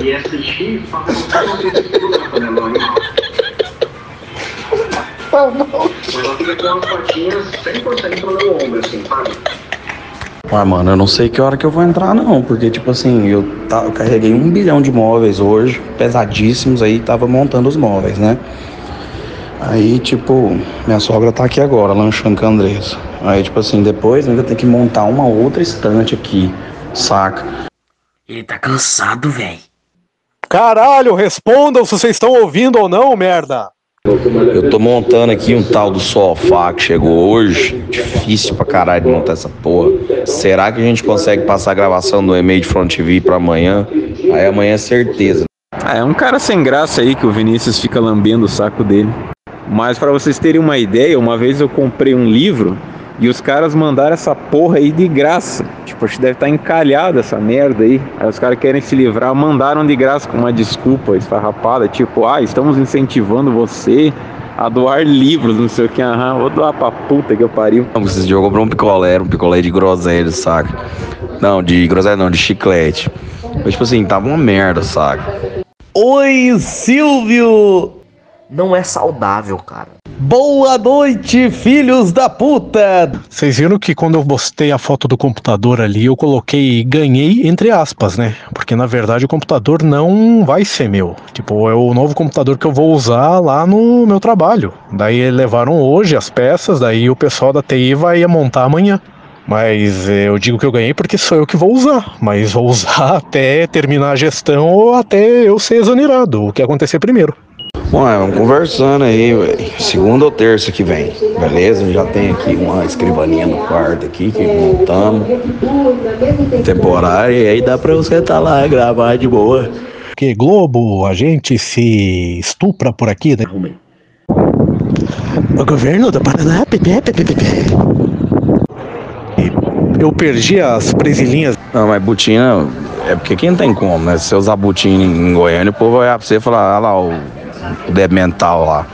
E assistir Ela fica com as patinhas 100% no meu ombro, assim, sabe? Ah, mano, eu não sei que hora que eu vou entrar, não, porque, tipo assim, eu, tá, eu carreguei um bilhão de móveis hoje, pesadíssimos, aí tava montando os móveis, né? Aí, tipo, minha sogra tá aqui agora, lanchando com a Andressa. Aí, tipo assim, depois ainda tem que montar uma outra estante aqui, saca? Ele tá cansado, velho. Caralho, respondam se vocês estão ouvindo ou não, merda. Eu tô montando aqui um tal do sofá que chegou hoje. Difícil pra caralho de montar essa porra. Será que a gente consegue passar a gravação do e-mail de Front TV pra amanhã? Aí amanhã é certeza. Ah, é um cara sem graça aí que o Vinícius fica lambendo o saco dele. Mas pra vocês terem uma ideia, uma vez eu comprei um livro e os caras mandaram essa porra aí de graça. Tipo, acho que deve estar encalhado essa merda aí. Aí os caras querem se livrar, mandaram de graça com uma desculpa esfarrapada, tipo, ah, estamos incentivando você a doar livros, não sei o que, aham, vou doar pra puta que eu pariu. Não, Esse dia eu comprei um picolé, era um picolé de groselha, saca? Não, de groselha não, de chiclete. Mas, tipo assim, tava uma merda, saca? Oi, Silvio! Não é saudável, cara. Boa noite, filhos da puta! Vocês viram que quando eu postei a foto do computador ali, eu coloquei ganhei entre aspas, né? Porque na verdade o computador não vai ser meu. Tipo, é o novo computador que eu vou usar lá no meu trabalho. Daí levaram hoje as peças, daí o pessoal da TI vai montar amanhã. Mas eu digo que eu ganhei porque sou eu que vou usar. Mas vou usar *laughs* até terminar a gestão ou até eu ser exonerado, o que acontecer primeiro. Bom, é, vamos conversando aí, velho. Segunda ou terça que vem, beleza? Já tem aqui uma escrivaninha no quarto aqui que montamos. Temporária, e aí dá pra você estar lá e gravar de boa. Porque Globo, a gente se estupra por aqui, né? O governo do Paraná, pepe, pepe, pepe. Eu perdi as presilhinhas. Não, mas botina é porque quem tem como, né? Se você usar botina em Goiânia, o povo vai olhar pra você e falar, ah lá, o, o débil mental lá.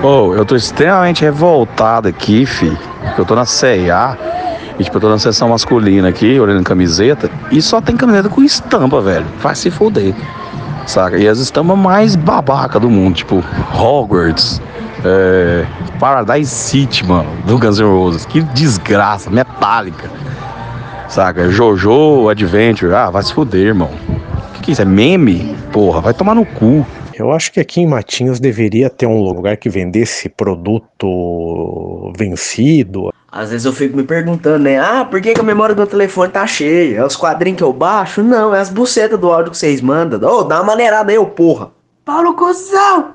Pô, eu tô extremamente revoltado aqui, fi. Eu tô na CA e tipo, eu tô na seção masculina aqui, olhando camiseta, e só tem camiseta com estampa, velho. Vai se foder. Saca? E as estampas mais babaca do mundo, tipo, Hogwarts, é, Paradise City, mano, do Guns N' Roses. Que desgraça, metálica. Saca? Jojo, Adventure. Ah, vai se fuder, irmão. O que, que é isso? É meme? Porra, vai tomar no cu. Eu acho que aqui em Matinhos deveria ter um lugar que vendesse produto vencido. Às vezes eu fico me perguntando, né? Ah, por que, que a memória do meu telefone tá cheia? É os quadrinhos que eu baixo? Não, é as bucetas do áudio que vocês mandam. Ô, dá uma maneirada aí, ô porra. Paulo Cusão!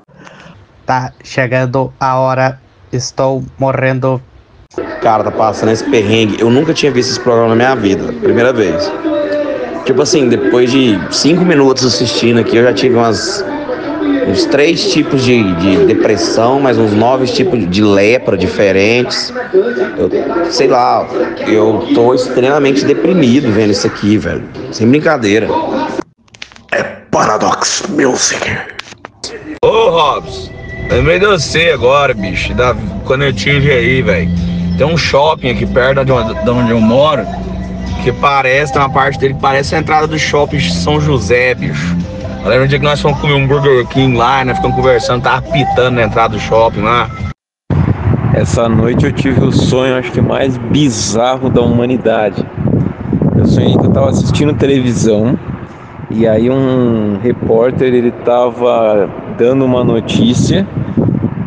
Tá chegando a hora, estou morrendo. Cara, tá passando esse perrengue. Eu nunca tinha visto esse programa na minha vida. Primeira vez. Tipo assim, depois de cinco minutos assistindo aqui, eu já tive umas. Uns três tipos de, de depressão, mais uns nove tipos de lepra diferentes. Eu, sei lá, eu tô extremamente deprimido vendo isso aqui, velho. Sem brincadeira. Paradox Music. Ô, Robson, lembrei de você agora, bicho, da, quando eu tive aí, velho. Tem um shopping aqui perto de onde, de onde eu moro, que parece, tem uma parte dele que parece a entrada do shopping de São José, bicho. Eu lembro um dia que nós fomos comer um Burger King lá, nós ficamos conversando, tava pitando na entrada do shopping lá. Essa noite eu tive o sonho, acho que mais bizarro da humanidade. Eu sonhei que eu tava assistindo televisão e aí um repórter ele tava dando uma notícia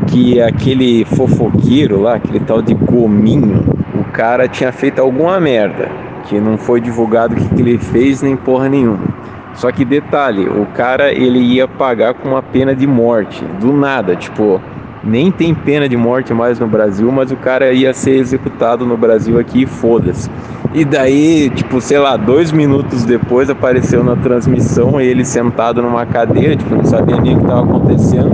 que aquele fofoqueiro lá, aquele tal de Gominho, o cara tinha feito alguma merda, que não foi divulgado o que, que ele fez nem porra nenhuma. Só que detalhe, o cara ele ia pagar com uma pena de morte, do nada, tipo, nem tem pena de morte mais no Brasil, mas o cara ia ser executado no Brasil aqui foda-se. E daí, tipo, sei lá, dois minutos depois apareceu na transmissão ele sentado numa cadeira, tipo, não sabia nem o que estava acontecendo.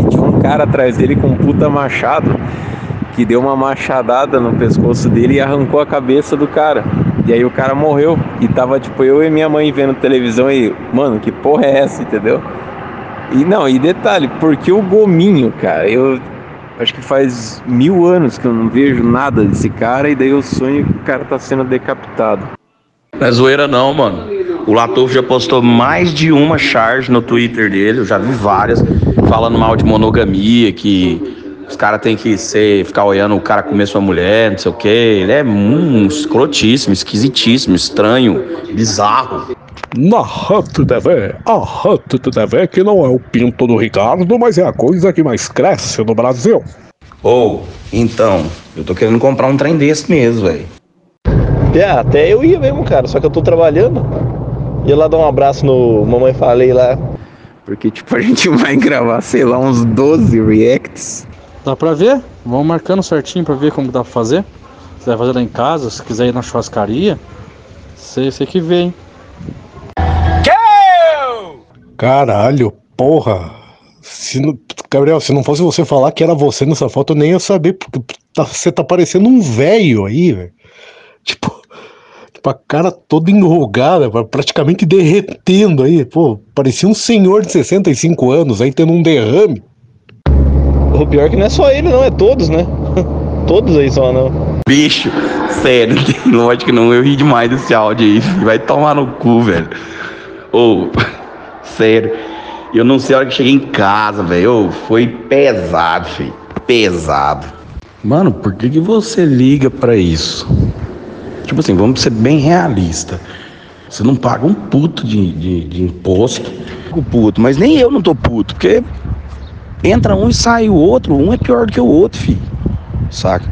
E tinha um cara atrás dele com um puta machado que deu uma machadada no pescoço dele e arrancou a cabeça do cara. E aí o cara morreu. E tava tipo eu e minha mãe vendo televisão e, mano, que porra é essa, entendeu? E não, e detalhe, porque o gominho, cara, eu acho que faz mil anos que eu não vejo nada desse cara e daí eu sonho que o cara tá sendo decapitado. Não é zoeira não, mano. O Latouf já postou mais de uma charge no Twitter dele, eu já vi várias, falando mal de monogamia, que os caras têm que ser, ficar olhando o cara comer sua mulher, não sei o quê. Ele é um escrotíssimo, esquisitíssimo, estranho, bizarro. Na Hut TV, a Hut TV que não é o pinto do Ricardo, mas é a coisa que mais cresce no Brasil. Ou, então, eu tô querendo comprar um trem desse mesmo, velho. É, até eu ia mesmo, cara, só que eu tô trabalhando. Ia lá dar um abraço no Mamãe Falei lá. Porque, tipo, a gente vai *laughs* gravar, sei lá, uns 12 reacts. Dá pra ver? Vamos marcando certinho pra ver como dá pra fazer. Se vai fazer lá em casa, se quiser ir na churrascaria, você, você que vê, hein? Caralho, porra. Se não- Gabriel, se não fosse você falar que era você nessa foto, eu nem ia saber, porque tá- você tá parecendo um velho aí, velho. Tipo, tipo, a cara toda enrugada, pra- praticamente derretendo aí. Pô, parecia um senhor de 65 anos aí tendo um derrame. O pior é que não é só ele, não, é todos, né? *laughs* todos aí só, não. Bicho, sério, *laughs* lógico que não, eu ri demais desse áudio aí. *laughs* Vai tomar no cu, velho. Ô, sério. Eu não sei a hora que cheguei em casa, velho. Ô, Foi pesado, filho. Pesado. Mano, por que, que você liga pra isso? Tipo assim, vamos ser bem realista. Você não paga um puto de, de, de imposto. Puto, mas nem eu não tô puto, porque entra um e sai o outro, um é pior do que o outro, filho. Saca?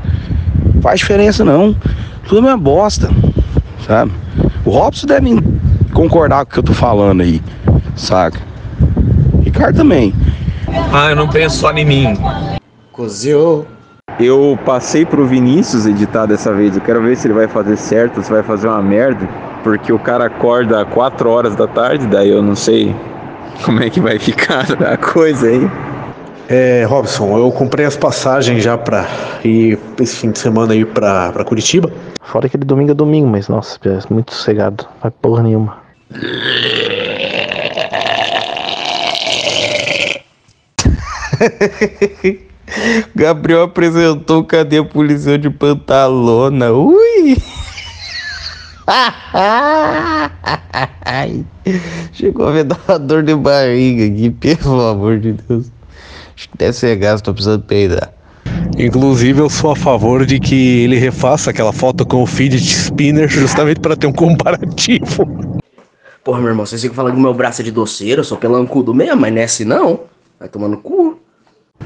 Faz diferença não. Tudo é uma bosta. Sabe? O Robson deve concordar com o que eu tô falando aí. Saca? Ricardo também. Ah, eu não penso só em mim. Coziou. Eu passei pro Vinícius editar dessa vez. Eu quero ver se ele vai fazer certo, se vai fazer uma merda. Porque o cara acorda 4 horas da tarde, daí eu não sei como é que vai ficar *laughs* a coisa aí. É, Robson, eu comprei as passagens já pra ir esse fim de semana aí pra, pra Curitiba. Fora aquele domingo é domingo, mas nossa, é muito sossegado. Não vai porra nenhuma. *laughs* Gabriel apresentou cadê a policial de pantalona. Ui! *laughs* Chegou a dar uma dor de barriga aqui, pelo amor de Deus. Acho que deve ser gasto, tô precisando peidar. Inclusive, eu sou a favor de que ele refaça aquela foto com o fidget spinner *laughs* justamente para ter um comparativo. Porra, meu irmão, vocês ficam falando que meu braço é de doceiro, eu sou pelancudo mesmo, mas não é assim não. Vai tomando cu.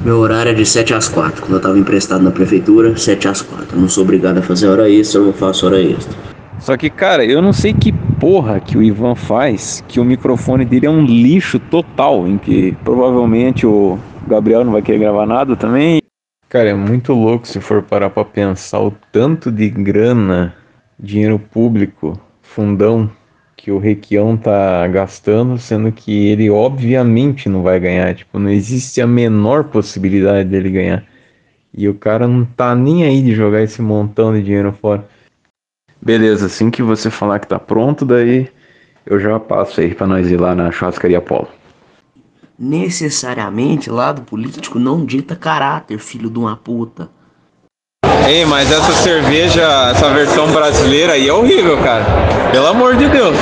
Meu horário é de 7 às 4. Quando eu tava emprestado na prefeitura, 7 às 4. Eu não sou obrigado a fazer hora extra, eu faço hora extra. Só que, cara, eu não sei que porra que o Ivan faz, que o microfone dele é um lixo total, em que provavelmente o Gabriel não vai querer gravar nada também. Cara, é muito louco se for parar pra pensar o tanto de grana, dinheiro público, fundão, que o Requião tá gastando, sendo que ele obviamente não vai ganhar. Tipo, não existe a menor possibilidade dele ganhar. E o cara não tá nem aí de jogar esse montão de dinheiro fora. Beleza, assim que você falar que tá pronto, daí eu já passo aí pra nós ir lá na churrascaria Polo. Necessariamente, lado político não dita caráter, filho de uma puta. Ei, mas essa cerveja, essa versão brasileira aí é horrível, cara. Pelo amor de Deus.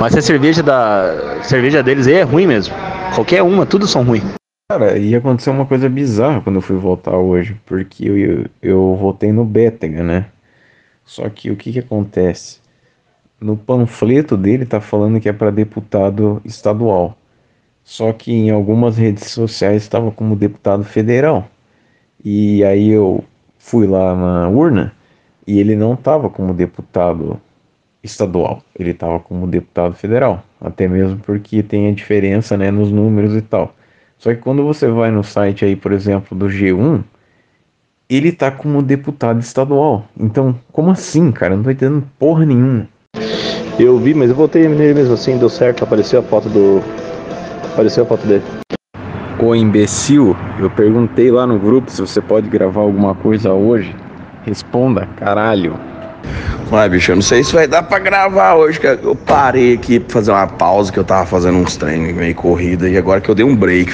Mas a cerveja da. cerveja deles aí é ruim mesmo. Qualquer uma, tudo são ruins. Cara, ia acontecer uma coisa bizarra quando eu fui votar hoje, porque eu, eu, eu votei no Bétega, né? Só que o que que acontece? No panfleto dele tá falando que é para deputado estadual. Só que em algumas redes sociais estava como deputado federal. E aí eu fui lá na urna e ele não estava como deputado estadual, ele estava como deputado federal, até mesmo porque tem a diferença né, nos números e tal. Só que quando você vai no site aí, por exemplo, do G1, ele tá como deputado estadual. Então, como assim, cara? Não tô entendendo porra nenhuma. Eu vi, mas eu votei nele mesmo assim, deu certo, apareceu a foto do. Apareceu a foto dele. Ô imbecil, eu perguntei lá no grupo se você pode gravar alguma coisa hoje. Responda, caralho. Ué, bicho, eu não sei se vai dar pra gravar hoje, que eu parei aqui pra fazer uma pausa, que eu tava fazendo uns treinos meio corrida, e agora que eu dei um break,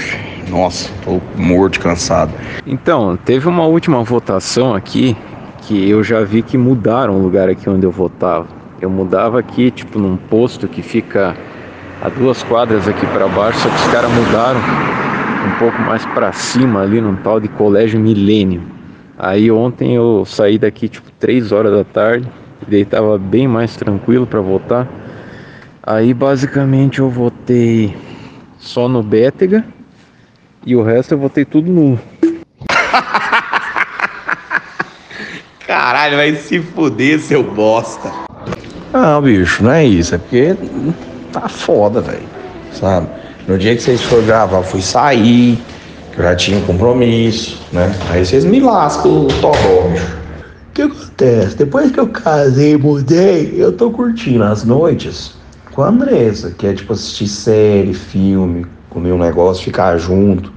nossa, tô morto, cansado. Então, teve uma última votação aqui que eu já vi que mudaram o lugar aqui onde eu votava. Eu mudava aqui, tipo, num posto que fica a duas quadras aqui para baixo, só que os caras mudaram um pouco mais para cima ali num tal de Colégio Milênio. Aí ontem eu saí daqui tipo 3 horas da tarde, e daí tava bem mais tranquilo para votar. Aí basicamente eu votei só no Bétega e o resto eu votei tudo nulo. *laughs* Caralho, vai se fuder, seu bosta. Não, bicho, não é isso. É porque tá foda, velho. Sabe? No dia que vocês foram gravar, eu fui sair, que eu já tinha um compromisso, né? Aí vocês me lascam o torró. O que acontece? Depois que eu casei e mudei, eu tô curtindo as noites com a Andressa, que é tipo assistir série, filme, comer um negócio, ficar junto,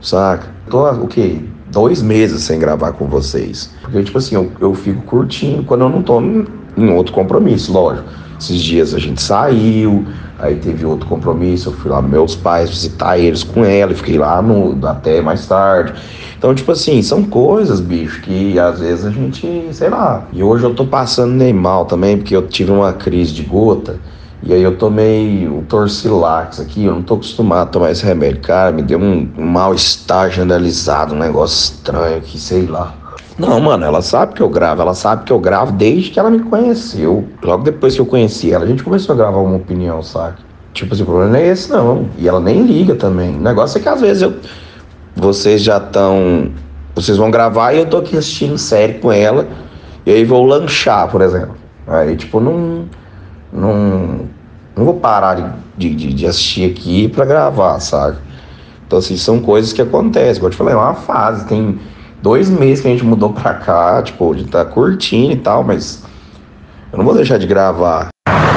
saca? Tô o quê? Dois meses sem gravar com vocês. Porque, tipo assim, eu, eu fico curtindo quando eu não tô em, em outro compromisso, lógico. Esses dias a gente saiu, aí teve outro compromisso, eu fui lá meus pais visitar eles com ela, e fiquei lá no, até mais tarde. Então, tipo assim, são coisas, bicho, que às vezes a gente, sei lá. E hoje eu tô passando nem mal também, porque eu tive uma crise de gota. E aí eu tomei o Torcilax aqui, eu não tô acostumado a tomar esse remédio. Cara, me deu um, mal-estar generalizado, um negócio estranho aqui, sei lá. Não, mano, ela sabe que eu gravo, ela sabe que eu gravo desde que ela me conheceu. Logo depois que eu conheci ela, a gente começou a gravar uma opinião, sabe? Tipo assim, o problema não é esse, não. E ela nem liga também. O negócio é que às vezes eu. Vocês já estão. Vocês vão gravar e eu tô aqui assistindo série com ela. E aí vou lanchar, por exemplo. Aí, tipo, não. Não. Não vou parar de, de, de assistir aqui pra gravar, sabe? Então, assim, são coisas que acontecem. Como eu te falei, é uma fase. Tem dois meses que a gente mudou pra cá, tipo, a gente tá curtindo e tal, mas eu não vou deixar de gravar.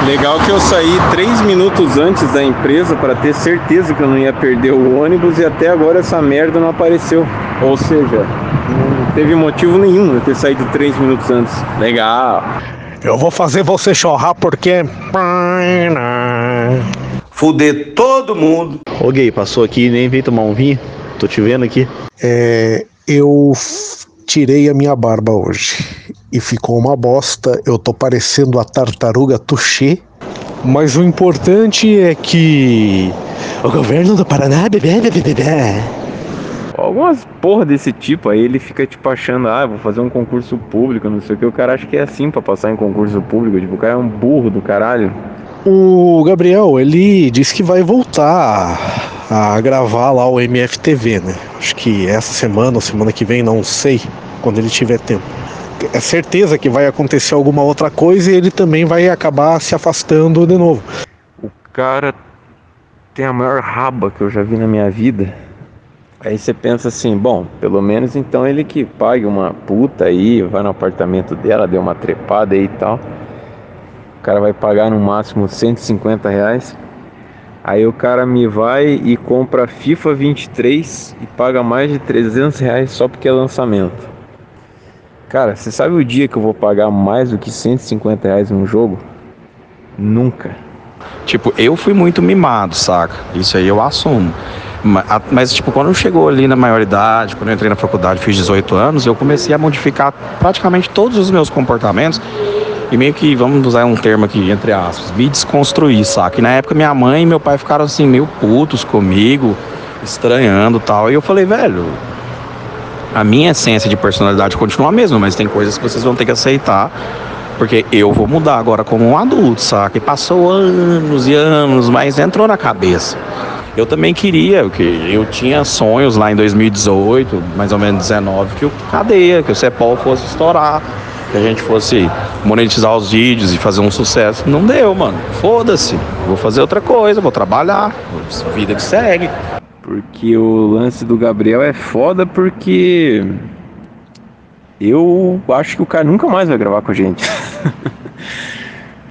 Legal que eu saí três minutos antes da empresa para ter certeza que eu não ia perder o ônibus e até agora essa merda não apareceu. Ou seja, não teve motivo nenhum eu ter saído três minutos antes. Legal. Eu vou fazer você chorar porque. Fuder todo mundo. Ô gay, passou aqui e nem veio tomar um vinho? Tô te vendo aqui. É, eu tirei a minha barba hoje e ficou uma bosta. Eu tô parecendo a tartaruga Touché. Mas o importante é que o governo do Paraná bebê, bebê, bebê. Algumas porra desse tipo, aí ele fica tipo achando, ah, vou fazer um concurso público, não sei o que. O cara acha que é assim pra passar em concurso público. Tipo, o cara é um burro do caralho. O Gabriel, ele disse que vai voltar a gravar lá o MFTV, né? Acho que essa semana ou semana que vem, não sei, quando ele tiver tempo. É certeza que vai acontecer alguma outra coisa e ele também vai acabar se afastando de novo. O cara tem a maior raba que eu já vi na minha vida. Aí você pensa assim, bom, pelo menos então ele que pague uma puta aí, vai no apartamento dela, dê uma trepada aí e tal. Cara vai pagar no máximo 150 reais. Aí o cara me vai e compra FIFA 23 e paga mais de 300 reais só porque é lançamento. Cara, você sabe o dia que eu vou pagar mais do que 150 reais num jogo? Nunca. Tipo, eu fui muito mimado, saca? Isso aí eu assumo. Mas, tipo, quando chegou ali na maioridade, quando eu entrei na faculdade, fiz 18 anos, eu comecei a modificar praticamente todos os meus comportamentos e meio que, vamos usar um termo aqui, entre aspas, me desconstruir, saca? E na época minha mãe e meu pai ficaram assim, meio putos comigo, estranhando tal. E eu falei, velho, a minha essência de personalidade continua a mesma, mas tem coisas que vocês vão ter que aceitar, porque eu vou mudar agora como um adulto, saca? E passou anos e anos, mas entrou na cabeça. Eu também queria, porque eu tinha sonhos lá em 2018, mais ou menos 19, que o cadeia, que o Cepol fosse estourar, que a gente fosse monetizar os vídeos e fazer um sucesso. Não deu, mano. Foda-se. Vou fazer outra coisa, vou trabalhar. Vida que segue. Porque o lance do Gabriel é foda porque eu acho que o cara nunca mais vai gravar com a gente. *laughs*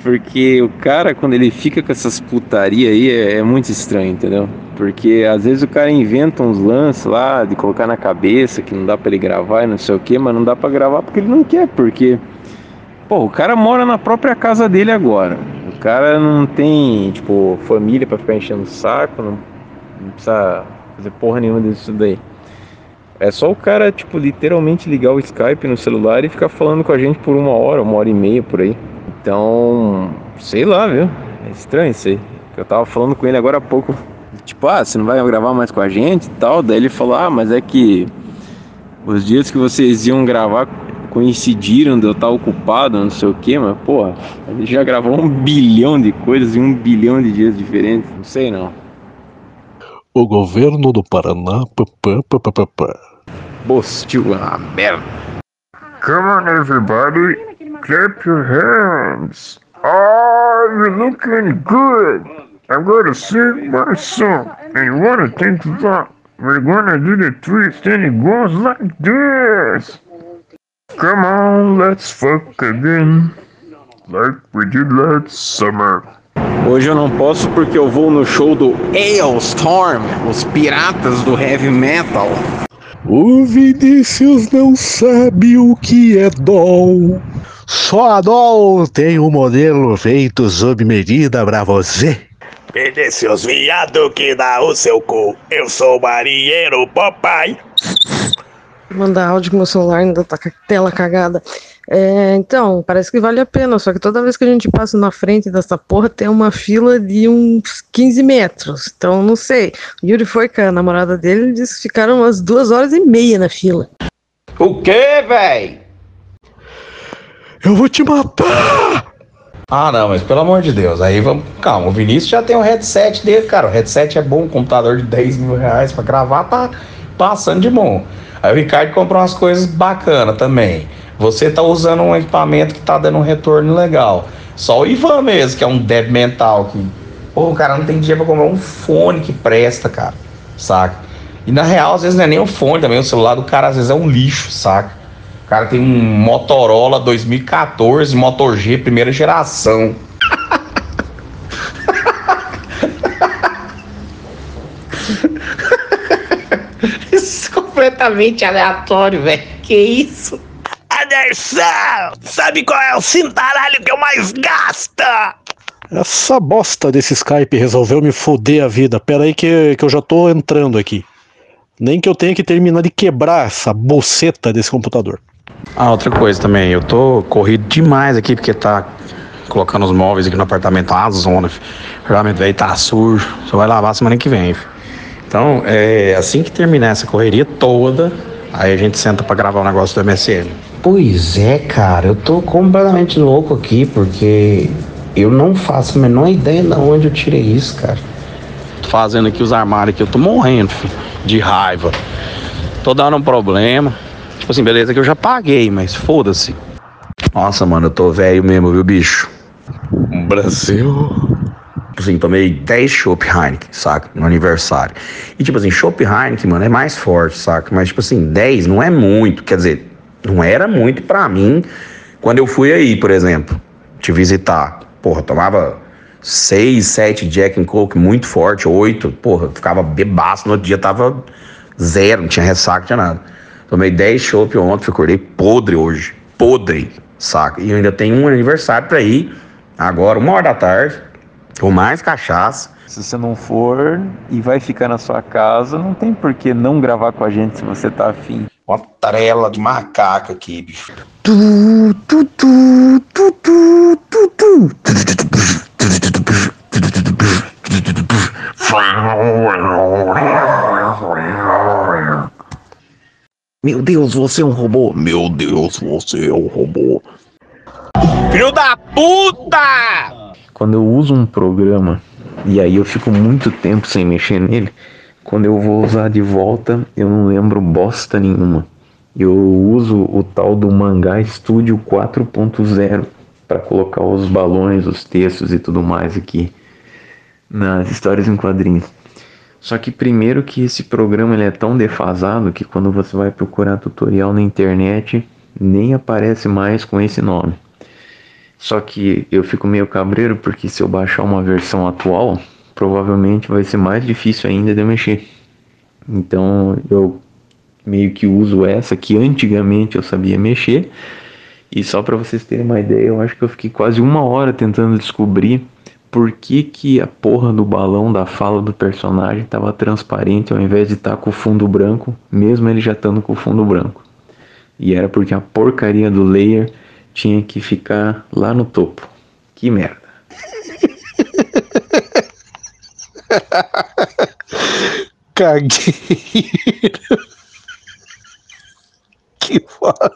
Porque o cara, quando ele fica com essas putaria aí, é, é muito estranho, entendeu? Porque às vezes o cara inventa uns lances lá de colocar na cabeça que não dá pra ele gravar e não sei o que, mas não dá pra gravar porque ele não quer, porque. Pô, o cara mora na própria casa dele agora. O cara não tem, tipo, família pra ficar enchendo o saco, não, não precisa fazer porra nenhuma disso daí. É só o cara, tipo, literalmente ligar o Skype no celular e ficar falando com a gente por uma hora, uma hora e meia por aí. Então, sei lá, viu? É estranho isso aí. Eu tava falando com ele agora há pouco. Tipo, ah, você não vai gravar mais com a gente e tal. Daí ele falou, ah, mas é que os dias que vocês iam gravar coincidiram de eu estar ocupado, não sei o que, mas, porra, ele já gravou um bilhão de coisas em um bilhão de dias diferentes. Não sei não. O governo do Paraná. Papá, papá, papá. Bostil, uma merda. Come on, everybody, clap your hands. Oh, you're looking good. I'm gonna sing my song, and you wanna think that we're gonna do the twist, and it goes like this. Come on, let's fuck again, like we did last summer. Hoje eu não posso porque eu vou no show do Ailstorm, os piratas do heavy metal. O Vinícius não sabe o que é dom. Só a Dol tem um modelo feito sob medida pra você. Vinícius viado que dá o seu cu. Eu sou o marinheiro papai. Mandar áudio que meu celular ainda tá com a tela cagada. É, então, parece que vale a pena, só que toda vez que a gente passa na frente dessa porra tem uma fila de uns 15 metros. Então, não sei. O Yuri foi com a namorada dele e disse que ficaram umas duas horas e meia na fila. O que, véi? Eu vou te matar! Ah, não, mas pelo amor de Deus, aí vamos. Calma, o Vinícius já tem um headset dele, cara. O headset é bom, um computador de 10 mil reais pra gravar, tá passando de bom. Aí o Ricardo comprou umas coisas bacanas também. Você tá usando um equipamento que tá dando um retorno legal. Só o Ivan mesmo, que é um dev mental. Que... Pô, o cara não tem dinheiro pra comprar um fone que presta, cara. Saca? E na real, às vezes não é nem o fone também, o celular do cara às vezes é um lixo, saca? O cara tem um Motorola 2014 Moto G primeira geração. *laughs* Isso é completamente aleatório, velho. Que isso? Anderson, sabe qual é o cintaralho que eu mais gasto? Essa bosta desse Skype resolveu me foder a vida. Pera aí que, que eu já tô entrando aqui. Nem que eu tenha que terminar de quebrar essa boceta desse computador. Ah, outra coisa também, eu tô corrido demais aqui porque tá colocando os móveis aqui no apartamento, uma zona. apartamento velho tá sujo, só vai lavar semana que vem. filho. Então, é, assim que terminar essa correria toda, aí a gente senta pra gravar o negócio do MSN. Pois é, cara, eu tô completamente louco aqui porque eu não faço a menor ideia de onde eu tirei isso, cara. Tô fazendo aqui os armários aqui, eu tô morrendo, filho, de raiva. Tô dando um problema. Tipo assim, beleza que eu já paguei, mas foda-se. Nossa, mano, eu tô velho mesmo, viu, bicho? Brasil. Tipo assim, tomei 10 Chopp Heineken, saca? No aniversário. E tipo assim, Chopp Heineken, mano, é mais forte, saca? Mas tipo assim, 10 não é muito. Quer dizer, não era muito pra mim quando eu fui aí, por exemplo, te visitar. Porra, tomava 6, 7 Jack and Coke muito forte, 8. Porra, ficava bebaço. No outro dia tava zero, não tinha ressaca, não tinha nada. Tomei 10 chopp ontem, acordei podre hoje. Podre, saca? E eu ainda tenho um aniversário pra ir agora, uma hora da tarde, com mais cachaça. Se você não for e vai ficar na sua casa, não tem por que não gravar com a gente se você tá afim. Uma trela de macaco aqui, bicho. Tu, tu, tu, tu, tu, tu, tu. Meu Deus, você é um robô. Meu Deus, você é um robô. Filho da puta! Quando eu uso um programa e aí eu fico muito tempo sem mexer nele, quando eu vou usar de volta, eu não lembro bosta nenhuma. Eu uso o tal do Mangá Studio 4.0 para colocar os balões, os textos e tudo mais aqui nas histórias em quadrinhos. Só que primeiro que esse programa ele é tão defasado que quando você vai procurar tutorial na internet nem aparece mais com esse nome. Só que eu fico meio cabreiro porque se eu baixar uma versão atual, provavelmente vai ser mais difícil ainda de mexer. Então eu meio que uso essa que antigamente eu sabia mexer. E só para vocês terem uma ideia, eu acho que eu fiquei quase uma hora tentando descobrir por que, que a porra do balão da fala do personagem estava transparente ao invés de estar com o fundo branco, mesmo ele já estando com o fundo branco. E era porque a porcaria do layer tinha que ficar lá no topo. Que merda. *laughs* Cagueiro. *laughs* Que foda.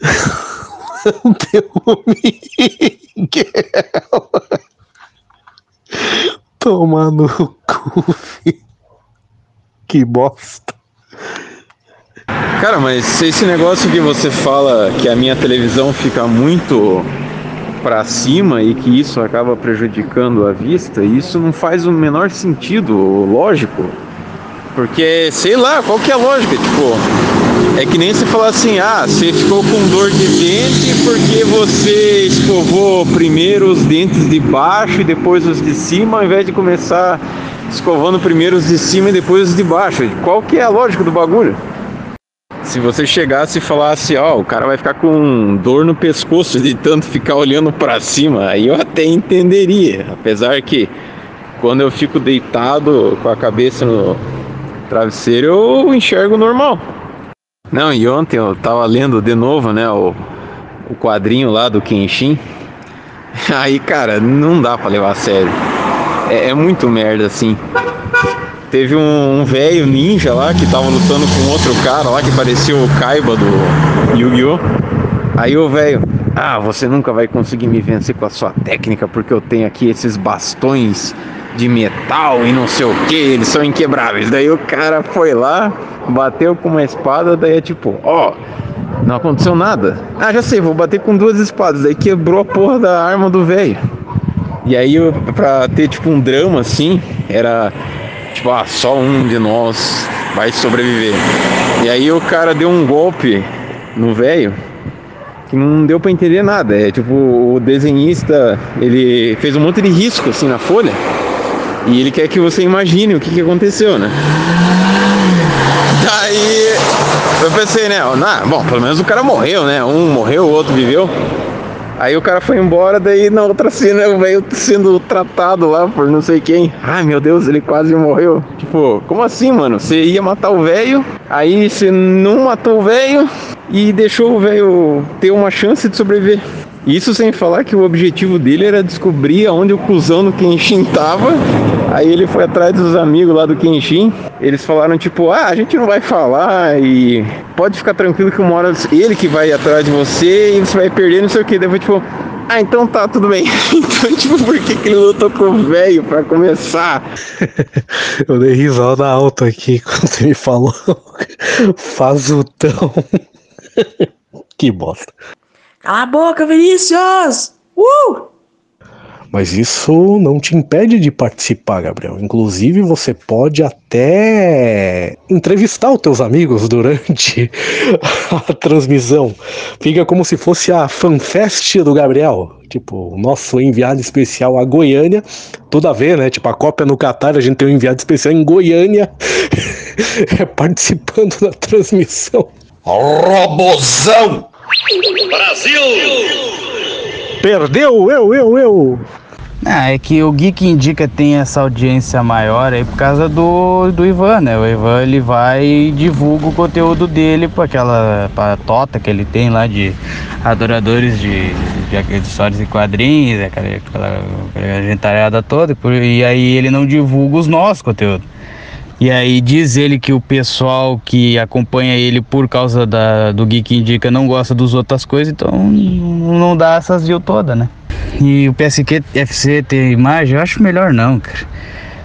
*laughs* Deu Miguel. Toma no cu, filho. Que bosta. Cara, mas esse negócio que você fala que a minha televisão fica muito pra cima e que isso acaba prejudicando a vista, isso não faz o menor sentido, lógico. Porque, sei lá, qual que é a lógica? Tipo, é que nem você falar assim, ah, você ficou com dor de dente porque você escovou primeiro os dentes de baixo e depois os de cima, ao invés de começar escovando primeiro os de cima e depois os de baixo. Qual que é a lógica do bagulho? Se você chegasse e falasse, ó, o cara vai ficar com dor no pescoço de tanto ficar olhando para cima, aí eu até entenderia. Apesar que quando eu fico deitado com a cabeça no travesseiro, eu enxergo normal. Não, e ontem eu tava lendo de novo, né, o, o quadrinho lá do Kenshin. *laughs* Aí, cara, não dá pra levar a sério. É, é muito merda, assim. Teve um, um velho ninja lá que tava lutando com outro cara lá que parecia o Kaiba do Yu-Gi-Oh! Aí o velho, ah, você nunca vai conseguir me vencer com a sua técnica porque eu tenho aqui esses bastões de metal e não sei o que, eles são inquebráveis. Daí o cara foi lá, bateu com uma espada, daí é tipo, ó, oh, não aconteceu nada. Ah, já sei, vou bater com duas espadas. Daí quebrou a porra da arma do velho. E aí, pra ter tipo um drama assim, era tipo, ah, só um de nós vai sobreviver. E aí o cara deu um golpe no velho que não deu para entender nada. É tipo, o desenhista, ele fez um monte de risco assim na folha e ele quer que você imagine o que, que aconteceu, né? Daí eu pensei, né? Nah, bom, pelo menos o cara morreu, né? Um morreu, o outro viveu. Aí o cara foi embora, daí na outra cena o velho sendo tratado lá por não sei quem. Ai meu Deus, ele quase morreu. Tipo, como assim, mano? Você ia matar o velho, aí você não matou o velho e deixou o velho ter uma chance de sobreviver. Isso sem falar que o objetivo dele era descobrir aonde o cuzão do Kenshin tava. Aí ele foi atrás dos amigos lá do Kenshin. Eles falaram tipo, ah, a gente não vai falar e pode ficar tranquilo que uma hora ele que vai atrás de você e você vai perder, não sei o que. Daí tipo, ah, então tá, tudo bem. *laughs* então, tipo, por que, que ele lutou com o velho pra começar? *laughs* Eu dei risada alta aqui *laughs* quando me falou. Faz o tão. que bosta. Cala a boca, Vinícius! Uh! Mas isso não te impede de participar, Gabriel. Inclusive, você pode até entrevistar os teus amigos durante *laughs* a transmissão. Fica como se fosse a fanfest do Gabriel. Tipo, o nosso enviado especial a Goiânia. Tudo a ver, né? Tipo, a Copa no Catar, a gente tem um enviado especial em Goiânia *laughs* participando da transmissão. Robozão! Brasil! Perdeu, eu, eu, eu. Ah, é que o Geek Indica tem essa audiência maior aí por causa do, do Ivan, né? O Ivan ele vai e divulga o conteúdo dele para aquela pra tota que ele tem lá de adoradores de, de histórias e quadrinhos, aquela, aquela, aquela gentalhada toda, e aí ele não divulga os nossos conteúdos. E aí diz ele que o pessoal que acompanha ele por causa da, do Geek Indica não gosta dos outras coisas, então não dá essas views todas, né? E o PSQ FC ter imagem, eu acho melhor não, cara.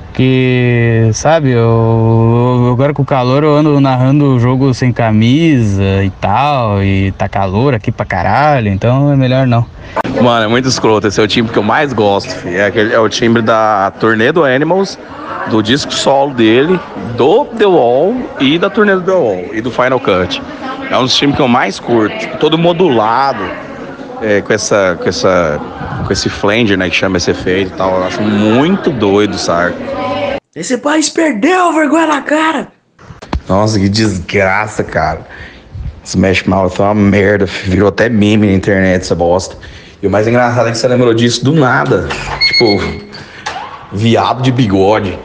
Porque, sabe, eu, eu- agora com o calor eu ando narrando o jogo sem camisa e tal, e tá calor aqui pra caralho, então é melhor não. Mano, é muito escroto. Esse é o time que eu mais gosto. filho. É, aquele, é o time da turnê do Animals, do disco solo dele, do The Wall e da turnê do The Wall e do Final Cut. É um dos times que eu mais curto. Tipo, todo modulado, é, com essa. com essa. com esse flanger, né? Que chama esse efeito e tal. Eu acho muito doido, sabe? Esse país perdeu vergonha na cara. Nossa, que desgraça, cara. Smash Mouth é uma merda, virou até meme na internet essa bosta. E o mais engraçado é que você lembrou disso do nada. Tipo, viado de bigode.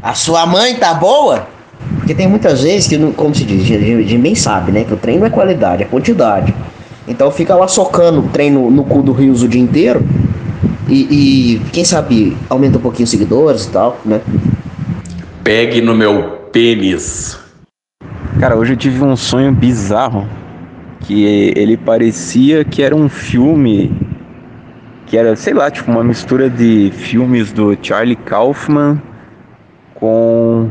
A sua mãe tá boa? Porque tem muitas vezes que, não- como se diz, a gente a gente bem sabe, né? Que o treino é qualidade, é quantidade. Então fica lá socando o treino no cu do Rios o dia inteiro. E, e quem sabe aumenta um pouquinho os seguidores e tal, né? Pegue no meu pênis. Cara, hoje eu tive um sonho bizarro que ele parecia que era um filme que era, sei lá, tipo uma mistura de filmes do Charlie Kaufman com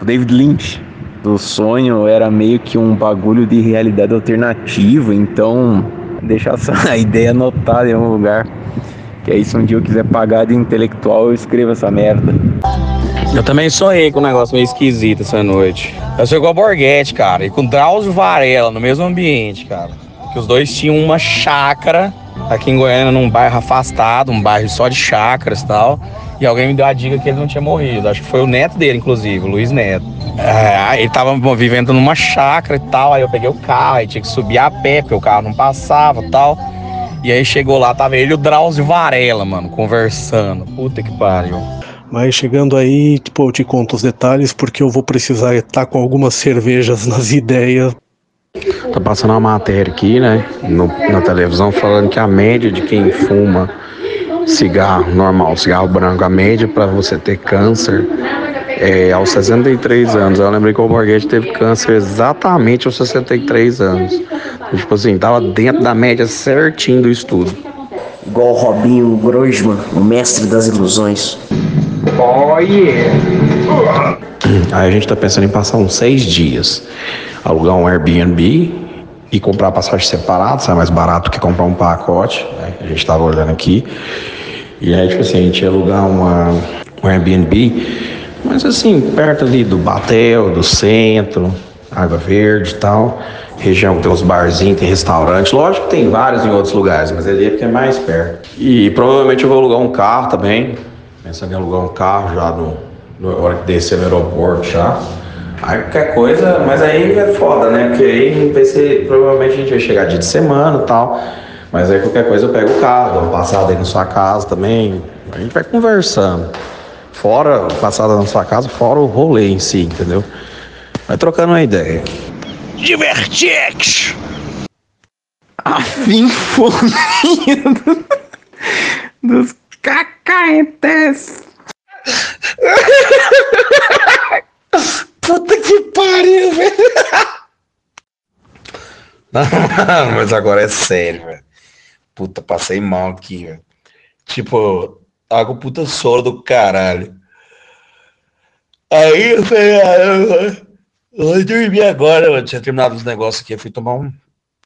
o David Lynch. O sonho era meio que um bagulho de realidade alternativa, então deixa essa *laughs* ideia anotada em algum lugar. Que aí se um dia eu quiser pagar de intelectual, eu escrevo essa merda. Eu também sonhei com um negócio meio esquisito essa noite. Eu com a Borghetti, cara, e com Drauzio Varela no mesmo ambiente, cara. Que os dois tinham uma chácara aqui em Goiânia, num bairro afastado, um bairro só de chácaras e tal. E alguém me deu a dica que ele não tinha morrido. Acho que foi o neto dele, inclusive, o Luiz Neto. É, ele tava vivendo numa chácara e tal. Aí eu peguei o carro, aí tinha que subir a pé, porque o carro não passava e tal. E aí chegou lá, tava ele e o Drauzio Varela, mano, conversando. Puta que pariu. Mas chegando aí, tipo, eu te conto os detalhes porque eu vou precisar estar com algumas cervejas nas ideias. Tá passando uma matéria aqui, né, no- na televisão, falando que a média de quem fuma cigarro normal, cigarro branco, a média para você ter câncer é aos 63 anos. Eu lembrei que o Borghetti teve câncer exatamente aos 63 anos. Tipo assim, tava dentro da média certinho do estudo. Igual o Robinho Groisman, o mestre das ilusões. Oh yeah! Aí a gente tá pensando em passar uns seis dias, alugar um Airbnb e comprar passagem separada, sai mais barato que comprar um pacote. né? A gente tava olhando aqui. E aí, tipo assim, a gente ia alugar uma, um Airbnb, mas assim, perto ali do Batel, do centro, Água Verde e tal. Região que tem uns barzinhos, tem restaurante. Lógico que tem vários em outros lugares, mas ali é porque é mais perto. E provavelmente eu vou alugar um carro também. Pensando em alugar um carro já no, no hora que descer no aeroporto já. Aí qualquer coisa, mas aí é foda, né? Porque aí vai ser, provavelmente a gente vai chegar dia de semana e tal. Mas aí qualquer coisa eu pego o carro, dou uma passada aí na sua casa também. A gente vai conversando. Fora, passada na sua casa, fora o rolê em si, entendeu? Vai trocando uma ideia. Divertix! Afim fominho dos cacaetes. Puta que pariu, velho. *laughs* Mas agora é sério, velho. Puta, passei mal aqui, velho. Tipo, tava com puta sono do caralho. Aí eu falei, ah, eu, eu vou dormir agora, mano. Tinha terminado os negócios aqui, eu fui tomar um.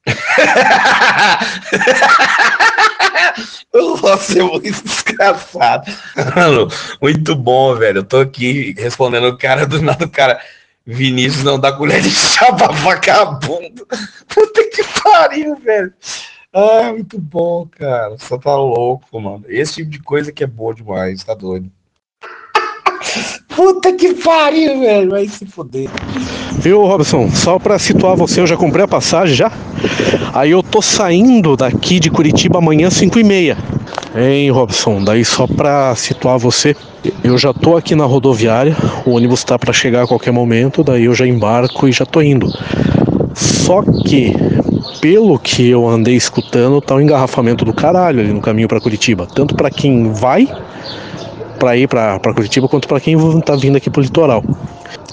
*laughs* Nossa, é muito desgraçado. Mano, muito bom, velho. Eu tô aqui respondendo o cara do nada, o cara. Vinícius não dá colher de chá pra vagabundo. Puta que pariu, velho. Ah, muito bom, cara. Você tá louco, mano. Esse tipo de coisa que é boa demais, tá doido. Puta que pariu, velho. Vai se foder. Viu, Robson? Só pra situar você, eu já comprei a passagem já. Aí eu tô saindo daqui de Curitiba amanhã 5 e meia. Hein, Robson? Daí só pra situar você, eu já tô aqui na rodoviária, o ônibus tá pra chegar a qualquer momento, daí eu já embarco e já tô indo. Só que, pelo que eu andei escutando, tá um engarrafamento do caralho ali no caminho pra Curitiba. Tanto pra quem vai pra ir pra Curitiba, quanto pra quem tá vindo aqui pro litoral.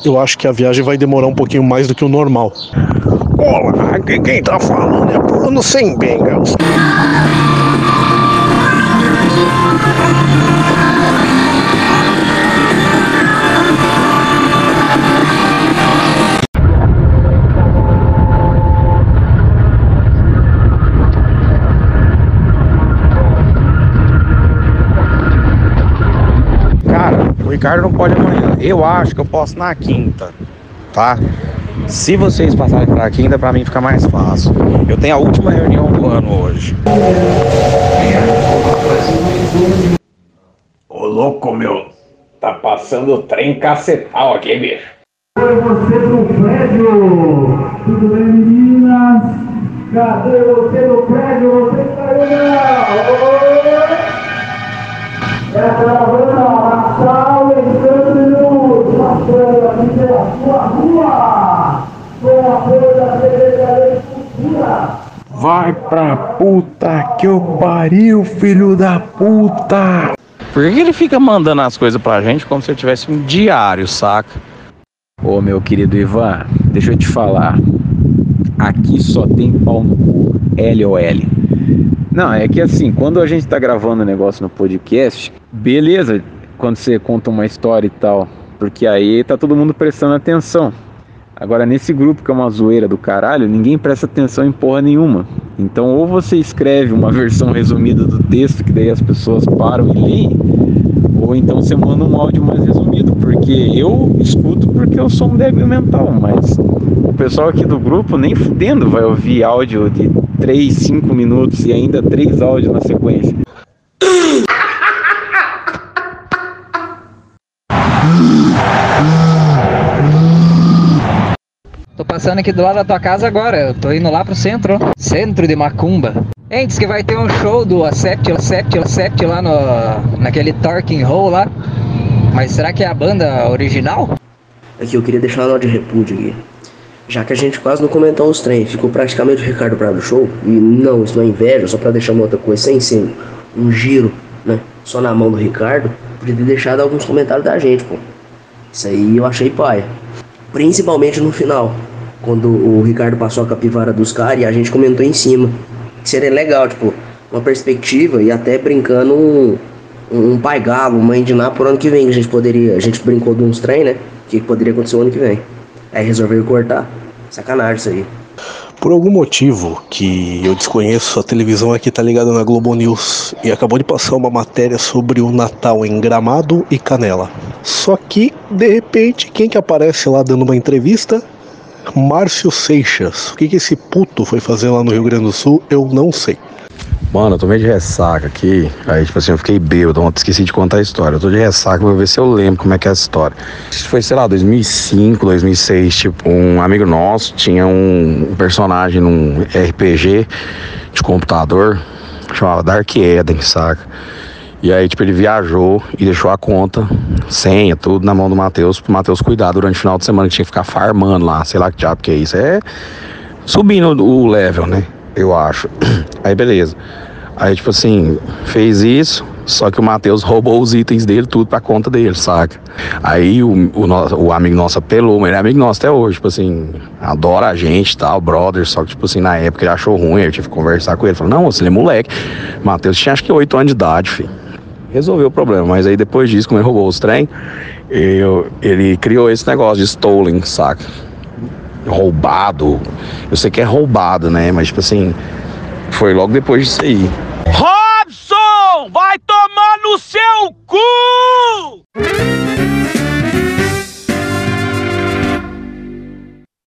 Eu acho que a viagem vai demorar um pouquinho mais do que o normal. Olá, aqui quem tá falando é Bruno Sem Bengals. O Ricardo não pode amanhã. Eu acho que eu posso na quinta, tá? Se vocês passarem pra quinta, pra mim fica mais fácil. Eu tenho a última reunião do ano hoje. Ô louco, meu. Tá passando o trem cacetal aqui, bicho. Oi, você do prédio! Tudo bem, meninas? Cadê você do prédio? Você que tá aí, Oi! É a passando aqui pela sua rua, com a apoio da Secretaria de Cultura. Vai pra puta que eu pariu, filho da puta! Por que, que ele fica mandando as coisas pra gente como se eu tivesse um diário, saca? Ô meu querido Ivan, deixa eu te falar. Aqui só tem pau no cu. LOL. Não, é que assim, quando a gente tá gravando um negócio no podcast, beleza, quando você conta uma história e tal, porque aí tá todo mundo prestando atenção. Agora, nesse grupo que é uma zoeira do caralho, ninguém presta atenção em porra nenhuma. Então, ou você escreve uma *laughs* versão resumida do texto, que daí as pessoas param e leem, ou então você manda um áudio mais resumido, porque eu escuto porque eu sou um débil mental, mas o pessoal aqui do grupo nem fudendo vai ouvir áudio de 3, 5 minutos e ainda três áudios na sequência. Tô passando aqui do lado da tua casa agora. Eu tô indo lá pro centro, ó. Centro de Macumba. Hein, diz que vai ter um show do Acept, Acept, Acept lá no, naquele Talking Hole lá. Mas será que é a banda original? Aqui eu queria deixar uma nota de repúdio aqui. Já que a gente quase não comentou os trem, ficou praticamente o Ricardo do show. E não, isso não é inveja, só pra deixar uma outra coisa, sem ser um giro, né? Só na mão do Ricardo. Podia ter deixado alguns comentários da gente, pô. Isso aí eu achei paia. Principalmente no final, quando o Ricardo passou a capivara dos caras e a gente comentou em cima. Seria legal, tipo, uma perspectiva e até brincando um, um pai galo, mãe de Ná por ano que vem. A gente poderia. A gente brincou de uns trem, né? O que poderia acontecer o ano que vem. Aí resolveu cortar. Sacanagem isso aí. Por algum motivo que eu desconheço, a televisão aqui tá ligada na Globo News e acabou de passar uma matéria sobre o Natal em Gramado e Canela. Só que, de repente, quem que aparece lá dando uma entrevista? Márcio Seixas. O que, que esse puto foi fazer lá no Rio Grande do Sul, eu não sei. Mano, eu tô meio de ressaca aqui. Aí, tipo assim, eu fiquei bêbado. Ontem esqueci de contar a história. Eu tô de ressaca, vou ver se eu lembro como é que é essa história. Isso foi, sei lá, 2005, 2006. Tipo, um amigo nosso tinha um personagem num RPG de computador chamava Dark Eden, saca? E aí, tipo, ele viajou e deixou a conta, senha, tudo na mão do Matheus, pro Matheus cuidar durante o final de semana, que tinha que ficar farmando lá, sei lá que diabo que é isso. É subindo o level, né? Eu acho. *clears throat* Aí, beleza. Aí, tipo assim, fez isso, só que o Matheus roubou os itens dele, tudo pra conta dele, saca? Aí o, o, o amigo nosso apelou, mas ele é amigo nosso até hoje, tipo assim, adora a gente e tal, brother, só que, tipo assim, na época ele achou ruim, eu tive que conversar com ele. Falou, não, você é moleque. Matheus tinha acho que 8 anos de idade, filho. Resolveu o problema, mas aí depois disso, como ele roubou os trem, eu- ele criou esse negócio de stolen, saca? roubado. Eu sei que é roubado, né? Mas, tipo assim, foi logo depois disso aí. Robson! Vai tomar no seu cu!